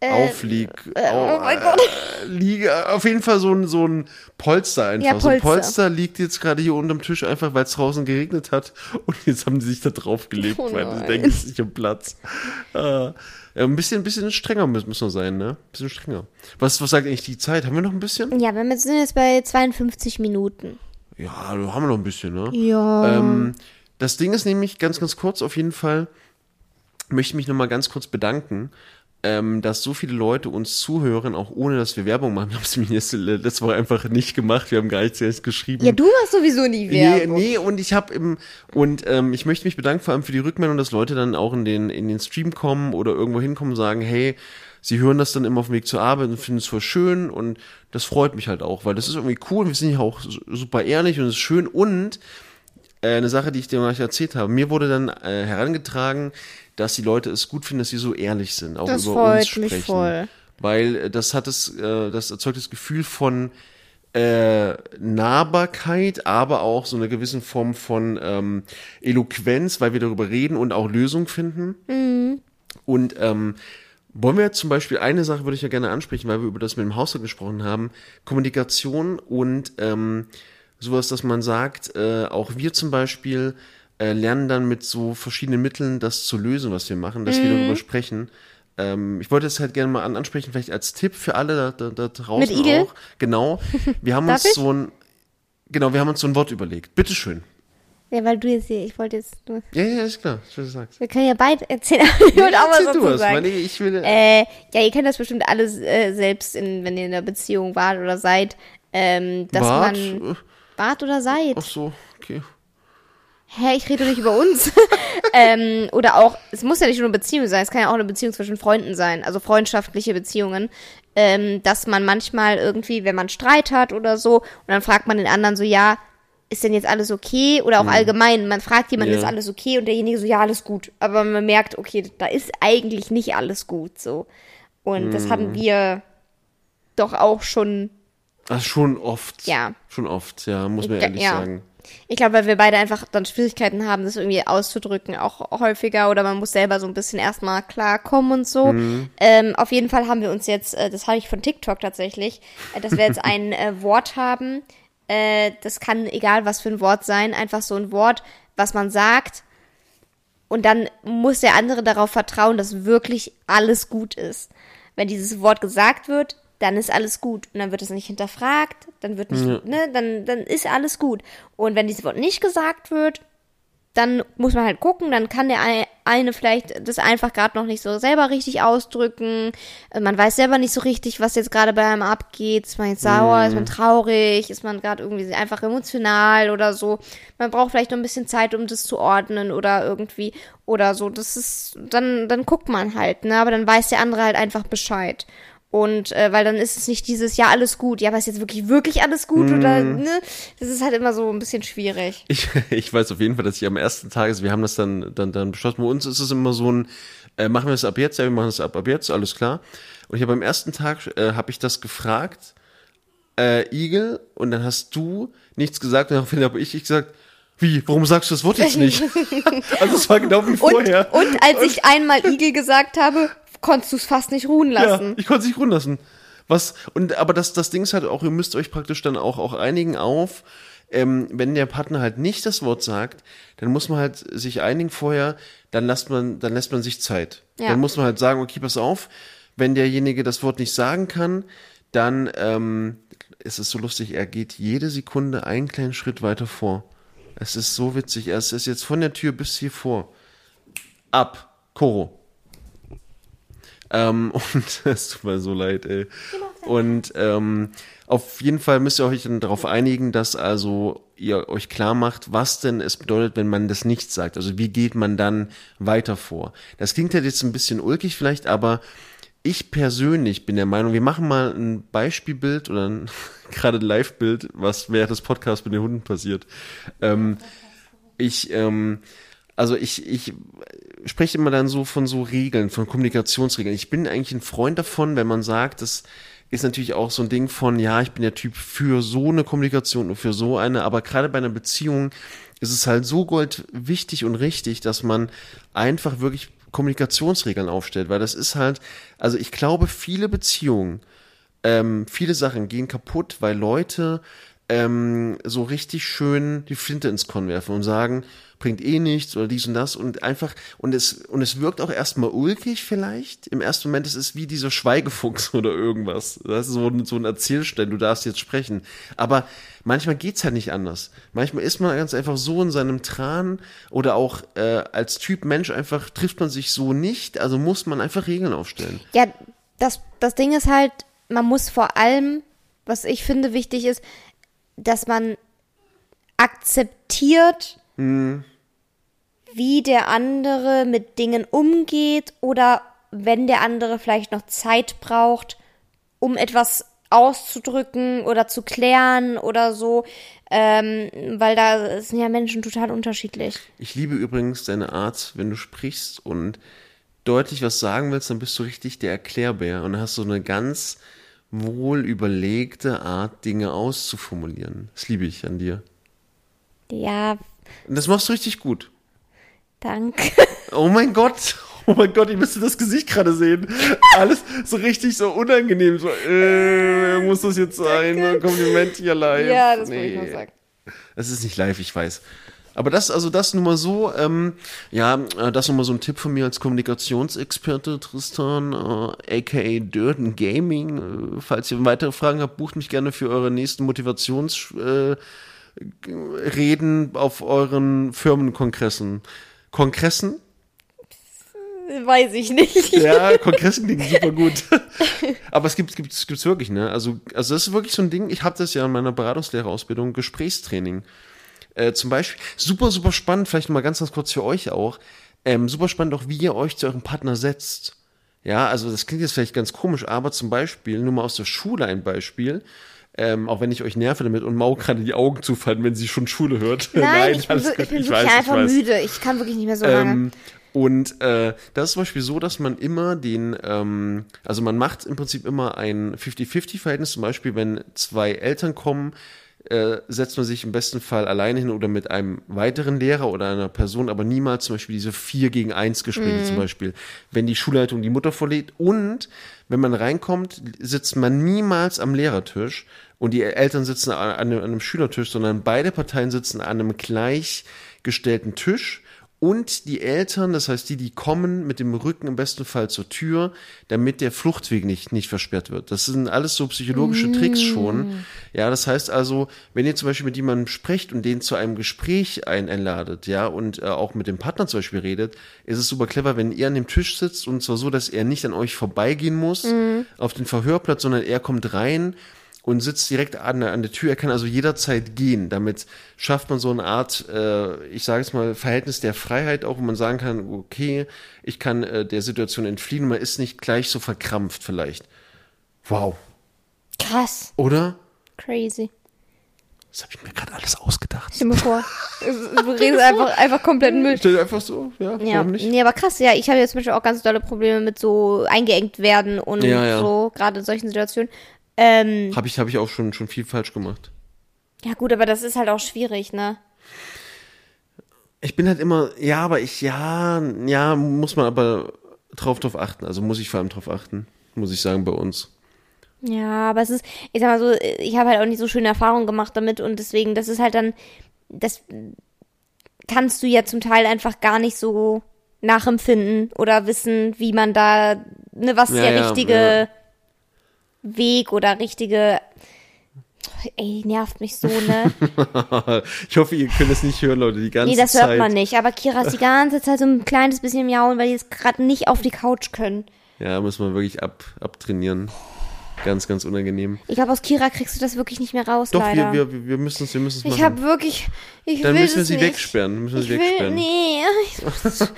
Äh, Auflieg. äh, oh mein Gott. äh, Liege, auf jeden Fall so ein, so ein Polster einfach. Ja, So ein Polster. Polster liegt jetzt gerade hier unterm Tisch einfach, weil es draußen geregnet hat. Und jetzt haben sie sich da drauf gelegt, Oh weil sie denken, es ist nicht am Platz. Äh, ein bisschen, ein bisschen strenger müssen wir sein, ne? Ein bisschen strenger. Was, was sagt eigentlich die Zeit? Haben wir noch ein bisschen? Ja, wir sind jetzt bei 52 Minuten. Ja, da haben wir noch ein bisschen, ne? Ja. Ähm, das Ding ist nämlich, ganz, ganz kurz auf jeden Fall, möchte ich mich nochmal ganz kurz bedanken, ähm, dass so viele Leute uns zuhören, auch ohne dass wir Werbung machen. Wir [LAUGHS] haben es mir letzte, letzte Woche einfach nicht gemacht. Wir haben gar nichts erst geschrieben. ja, du hast sowieso nie Nee, Werbung. nee, und ich habe im und ähm, ich möchte mich bedanken vor allem für die Rückmeldung, dass Leute dann auch in den in den Stream kommen oder irgendwo hinkommen und sagen, hey, sie hören das dann immer auf dem Weg zur Arbeit und finden es voll schön und das freut mich halt auch, weil das ist irgendwie cool. Wir sind ja auch su- super ehrlich und es ist schön und äh, eine Sache, die ich dir noch erzählt habe. Mir wurde dann äh, herangetragen, dass die Leute es gut finden, dass sie so ehrlich sind, auch Das über freut uns mich sprechen. voll. Weil äh, das hat es, äh, das erzeugt das Gefühl von äh, Nahbarkeit, aber auch so eine gewissen Form von ähm, Eloquenz, weil wir darüber reden und auch Lösungen finden. Mhm. Und ähm, wollen wir zum Beispiel eine Sache würde ich ja gerne ansprechen, weil wir über das mit dem Haushalt gesprochen haben, Kommunikation und ähm, sowas, dass man sagt, äh, auch wir zum Beispiel äh, lernen dann mit so verschiedenen Mitteln das zu lösen, was wir machen, dass wir Mhm. darüber sprechen. Ähm, ich wollte es halt gerne mal an, ansprechen, vielleicht als Tipp für alle da, da, da draußen Mit Igel? auch. Genau. [LAUGHS] Wir haben uns ich? so ein Genau, wir haben uns so ein Wort überlegt. Bitteschön. Ja, weil du jetzt hier, ich wollte jetzt, du, Ja, ja, ist klar, was du sagst. wir können ja beide erzählen, [LAUGHS] ich wollte auch du dazu was, sagen. ich, ich will, Äh, ja, ihr kennt das bestimmt alles äh, selbst, in, wenn ihr in einer Beziehung wart oder seid, ähm, dass Wart? man Wart oder seid. Ach so, okay. Hä, ich rede doch nicht über uns. [LAUGHS] ähm, oder auch, es muss ja nicht nur eine Beziehung sein, es kann ja auch eine Beziehung zwischen Freunden sein, also freundschaftliche Beziehungen, ähm, dass man manchmal irgendwie, wenn man Streit hat oder so, und dann fragt man den anderen so, ja, ist denn jetzt alles okay? Oder auch allgemein, man fragt jemanden, Ja. ist alles okay? Und derjenige so, ja, alles gut. Aber man merkt, okay, da ist eigentlich nicht alles gut, so. Und das haben wir doch auch schon Ach, schon oft. Ja. Schon oft, ja, muss man Ja, ehrlich ja. sagen. Ich glaube, weil wir beide einfach dann Schwierigkeiten haben, das irgendwie auszudrücken, auch häufiger oder man muss selber so ein bisschen erstmal klarkommen und so. Ähm, auf jeden Fall haben wir uns jetzt, äh, das habe ich von TikTok tatsächlich, äh, dass wir jetzt ein äh, Wort haben. Äh, das kann egal was für ein Wort sein, einfach so ein Wort, was man sagt, Und dann muss der andere darauf vertrauen, dass wirklich alles gut ist. Wenn dieses Wort gesagt wird, dann ist alles gut. Und dann wird es nicht hinterfragt, dann wird nicht, Ja. ne, dann, dann ist alles gut. Und wenn dieses Wort nicht gesagt wird, dann muss man halt gucken, dann kann der ei- eine vielleicht das einfach gerade noch nicht so selber richtig ausdrücken. Äh, Man weiß selber nicht so richtig, was jetzt gerade bei einem abgeht. Ist man jetzt sauer, ist man traurig, ist man gerade irgendwie einfach emotional oder so. Man braucht vielleicht noch ein bisschen Zeit, um das zu ordnen oder irgendwie oder so. Das ist, dann, dann guckt man halt, ne? Aber dann weiß der andere halt einfach Bescheid. Und äh, weil dann ist es nicht dieses, ja, alles gut, ja, aber ist jetzt wirklich, wirklich alles gut oder, ne? Das ist halt immer so ein bisschen schwierig. Ich, [LAUGHS] ich weiß auf jeden Fall, dass ich am ersten Tag, also wir haben das dann, dann, dann beschlossen, bei uns ist es immer so ein, äh, machen wir es ab jetzt, ja, wir machen es ab, ab jetzt, alles klar. Und ich habe am ersten Tag, äh, habe ich das gefragt, äh, Igel, und dann hast du nichts gesagt, und daraufhin [LAUGHS] habe ich gesagt, wie, warum sagst du das Wort jetzt nicht? [LAUGHS] also es war genau wie Und, vorher. und als ich einmal Igel gesagt habe, konntest du es fast nicht ruhen Ja, lassen. ich konnte es nicht ruhen lassen. Was, und, aber das, das Ding ist halt auch, ihr müsst euch praktisch dann auch, auch einigen auf, ähm, wenn der Partner halt nicht das Wort sagt, dann muss man halt sich einigen vorher, dann lässt man, dann lässt man sich Zeit. Ja. Dann muss man halt sagen, okay, pass auf, wenn derjenige das Wort nicht sagen kann, dann ähm, es ist so lustig, er geht jede Sekunde einen kleinen Schritt weiter vor. Es ist so witzig. Er ist ist jetzt von der Tür bis hier vor. Ab. Koro. Ähm, [LAUGHS] und es tut mir so leid, ey. Und ähm, auf jeden Fall müsst ihr euch dann darauf einigen, dass also ihr euch klar macht, was denn es bedeutet, wenn man das nicht sagt. Also wie geht man dann weiter vor? Das klingt halt jetzt ein bisschen ulkig vielleicht, aber ich persönlich bin der Meinung, wir machen mal ein Beispielbild oder ein, [LAUGHS] gerade ein Live-Bild, was während des Podcasts mit den Hunden passiert. Ähm, ich, ähm, also ich, ich spreche immer dann so von so Regeln, von Kommunikationsregeln. Ich bin eigentlich ein Freund davon, wenn man sagt, das ist natürlich auch so ein Ding von, ja, ich bin der Typ für so eine Kommunikation und für so eine, aber gerade bei einer Beziehung ist es halt so gold wichtig und richtig, dass man einfach wirklich Kommunikationsregeln aufstellt, weil das ist halt, also ich glaube, viele Beziehungen, ähm, viele Sachen gehen kaputt, weil Leute ähm, so richtig schön die Flinte ins Korn werfen und sagen, bringt eh nichts oder dies und das. Und einfach und es und es wirkt auch erstmal ulkig vielleicht. Im ersten Moment es ist wie dieser Schweigefuchs [LAUGHS] oder irgendwas. Das ist so ein, so ein Erzählstell du darfst jetzt sprechen. Aber manchmal geht's halt nicht anders. Manchmal ist man ganz einfach so in seinem Tran oder auch äh, als Typ Mensch einfach trifft man sich so nicht. Also muss man einfach Regeln aufstellen. Ja, das, das Ding ist halt, man muss vor allem, was ich finde wichtig ist, dass man akzeptiert, wie der andere mit Dingen umgeht oder wenn der andere vielleicht noch Zeit braucht, um etwas auszudrücken oder zu klären oder so, ähm, weil da sind ja Menschen total unterschiedlich. Ich liebe übrigens deine Art, wenn du sprichst und deutlich was sagen willst, dann bist du richtig der Erklärbär und hast so eine ganz wohl überlegte Art, Dinge auszuformulieren. Das liebe ich an dir. Ja, Und das machst du richtig gut. danke. Oh mein Gott. Oh mein Gott, ich müsste das Gesicht gerade sehen. Alles so richtig so unangenehm. So, äh, muss das jetzt sein? Ein Kompliment hier live. Ja, das wollte ich noch Nee. sagen. Es ist nicht live, ich weiß. Aber das, also das nur mal so, ähm, ja, äh, das nur mal so ein Tipp von mir als Kommunikationsexperte, Tristan, äh, aka Dirt and Gaming. Äh, falls ihr weitere Fragen habt, bucht mich gerne für eure nächsten Motivationsreden äh, Reden auf euren Firmenkongressen. Kongressen? Weiß ich nicht. Ja, Kongressen klingen super gut. [LAUGHS] Aber es gibt es gibt's, gibt's wirklich, ne? Also, also das ist wirklich so ein Ding, ich habe das ja in meiner Beratungslehrerausbildung, Gesprächstraining. Äh, zum Beispiel, super, super spannend, vielleicht mal ganz, ganz kurz für euch auch, ähm, super spannend auch, wie ihr euch zu eurem Partner setzt. Ja, also das klingt jetzt vielleicht ganz komisch, aber zum Beispiel, nur mal aus der Schule ein Beispiel, ähm, auch wenn ich euch nerve damit und Mau gerade die Augen zufallen, wenn sie schon Schule hört. [LAUGHS] Nein, ich bin, gut, ich bin ich wirklich weiß, ich einfach weiß. müde. Ich kann wirklich nicht mehr so lange. Ähm, und äh, das ist zum Beispiel so, dass man immer den, ähm, also man macht im Prinzip immer ein 50-50-Verhältnis. Zum Beispiel, wenn zwei Eltern kommen, äh, setzt man sich im besten Fall alleine hin oder mit einem weiteren Lehrer oder einer Person, aber niemals zum Beispiel diese 4 gegen 1 Gespräche zum Beispiel, wenn die Schulleitung die Mutter vorlädt. Und wenn man reinkommt, sitzt man niemals am Lehrertisch und die Eltern sitzen an, an einem- an einem Schülertisch, sondern beide Parteien sitzen an einem gleichgestellten Tisch und die Eltern, das heißt die, die kommen mit dem Rücken im besten Fall zur Tür, damit der Fluchtweg nicht, nicht versperrt wird. Das sind alles so psychologische Tricks schon. Ja, das heißt also, wenn ihr zum Beispiel mit jemandem sprecht und den zu einem Gespräch ein einladet, ja, und äh, auch mit dem Partner zum Beispiel redet, ist es super clever, wenn ihr an dem Tisch sitzt und zwar so, dass er nicht an euch vorbeigehen muss auf den Verhörplatz, sondern er kommt rein und sitzt direkt an, der- an der Tür. Er kann also jederzeit gehen. Damit schafft man so eine Art, äh, ich sage es mal, Verhältnis der Freiheit auch, wo man sagen kann, okay, ich kann äh, der Situation entfliehen. Man ist nicht gleich so verkrampft vielleicht. Wow. Krass. Oder? Crazy. Das habe ich mir gerade alles ausgedacht. Stell dir mal vor. Du redest einfach, einfach komplett Müll. Stell einfach so, ja, Ja, warum nicht? nee, aber krass, ja, ich habe jetzt zum Beispiel auch ganz tolle Probleme mit so eingeengt werden und Ja, ja. so, gerade in solchen Situationen. Ähm, Habe ich, hab ich auch schon, schon viel falsch gemacht. ja gut, aber das ist halt auch schwierig, ne? Ich bin halt immer, ja, aber ich, ja, ja, muss man aber drauf, drauf achten. Also muss ich vor allem drauf achten, muss ich sagen, bei uns. Ja, aber es ist, ich sag mal so, ich habe halt auch nicht so schöne Erfahrungen gemacht damit und deswegen, das ist halt dann, das kannst du ja zum Teil einfach gar nicht so nachempfinden oder wissen, wie man da, ne, was Ja, der ja, richtige ja. Weg oder richtige, ey, nervt mich so, ne? [LAUGHS] ich hoffe, ihr könnt es nicht hören, Leute, die ganze Nee, das Zeit. hört man nicht. Aber Kira ist die ganze Zeit so ein kleines bisschen miauen, weil die jetzt gerade nicht auf die Couch können. Ja, muss man wirklich ab, abtrainieren. Ganz, ganz unangenehm. Ich glaube, aus Kira kriegst du das wirklich nicht mehr raus, Doch, leider. wir, wir, wir müssen es, wir müssen es ich machen. habe wirklich, ich Dann will müssen wir sie nicht. wegsperren. Müssen wir Ich sie will, wegsperren. nee, [LAUGHS] ich will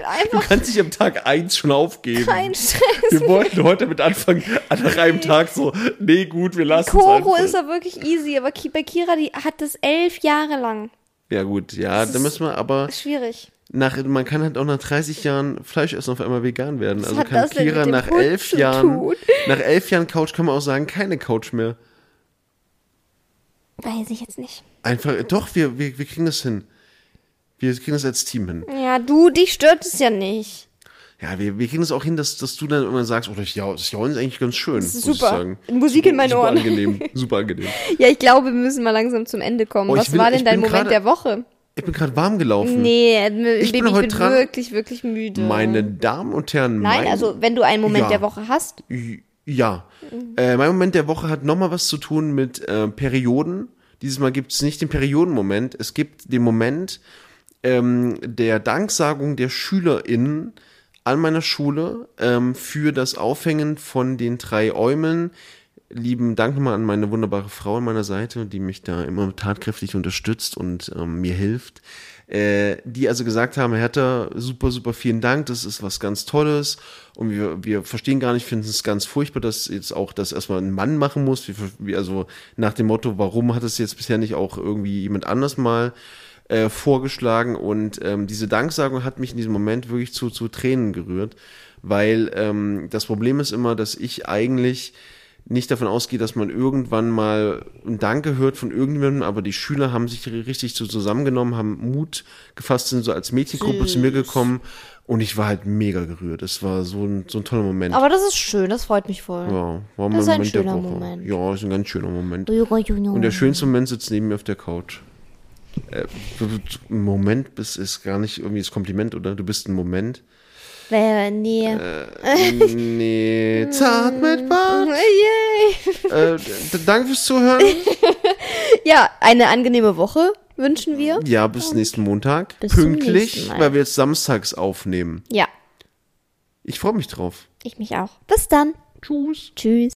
Du einfach kannst dich am Tag eins schon aufgeben. keinen Stress. Wir wollten heute mit anfangen, nach einem Tag so, nee, gut, wir lassen es Koro ist da wirklich easy, aber bei Kira, die hat das elf Jahre lang. Ja, gut, ja, da müssen wir aber, Ist schwierig. Nach, man kann halt auch nach 30 Jahren Fleisch essen auf einmal vegan werden. Was also hat kann das Kira nach Hund elf Jahren, tun? nach elf Jahren Couch kann man auch sagen, keine Couch mehr. Weiß ich jetzt nicht. Einfach, doch, wir, wir, wir kriegen das hin. Wir kriegen das als Team hin. Ja, du, dich stört es ja nicht. Ja, wir, wir kriegen es auch hin, dass, dass du dann immer sagst, oh, das, ja, das Jaulen ist eigentlich ganz schön. Das ist super. Musik super, in meinen super Ohren. Angenehm, [LAUGHS] super angenehm. Ja, ich glaube, wir müssen mal langsam zum Ende kommen. Oh, Was will- war denn dein Moment gerade- der Woche? Ich bin gerade warm gelaufen. Nee, ich Ich bin bin, heute ich bin dran. wirklich, wirklich müde. Meine Damen und Herren, Nein, mein, also wenn du einen Moment Ja. der Woche hast. Ja. Äh, mein Moment der Woche hat nochmal was zu tun mit äh, Perioden. Dieses Mal gibt es nicht den Periodenmoment. Es gibt den Moment ähm, der Danksagung der SchülerInnen an meiner Schule ähm, für das Aufhängen von den drei Äumeln. Lieben Dank nochmal an meine wunderbare Frau an meiner Seite, die mich da immer tatkräftig unterstützt und ähm, mir hilft. Äh, die also gesagt haben, Hertha, super, super vielen Dank, das ist was ganz Tolles. Und wir, wir verstehen gar nicht, finden es ganz furchtbar, dass jetzt auch das erstmal ein Mann machen muss, wir, also nach dem Motto, warum hat es jetzt bisher nicht auch irgendwie jemand anders mal äh, vorgeschlagen? Und ähm, diese Danksagung hat mich in diesem Moment wirklich zu, zu Tränen gerührt, weil ähm, das Problem ist immer, dass ich eigentlich nicht davon ausgehe, dass man irgendwann mal ein Danke hört von irgendjemandem, aber die Schüler haben sich richtig so zusammengenommen, haben Mut gefasst, sind so als Mädchengruppe zu mir gekommen und ich war halt mega gerührt. Es war so ein, so ein toller Moment. Aber das ist schön, das freut mich voll. ja, war das ist ein der schöner. Moment. Ja, ist ein ganz schöner Moment. Und der schönste Moment sitzt neben mir auf der Couch. Äh, ein Moment ist gar nicht irgendwie das Kompliment, oder? Du bist ein Moment. Äh, nee. Äh, [LAUGHS] nee, zart mit Bart. [LAUGHS] Yay. Äh, danke fürs Zuhören. [LAUGHS] Ja, eine angenehme Woche wünschen wir. Ja, bis nächsten Montag. Bis Pünktlich, weil wir jetzt samstags aufnehmen. Ja, Ich freue mich drauf. ich mich auch. Bis dann. Tschüss. Tschüss.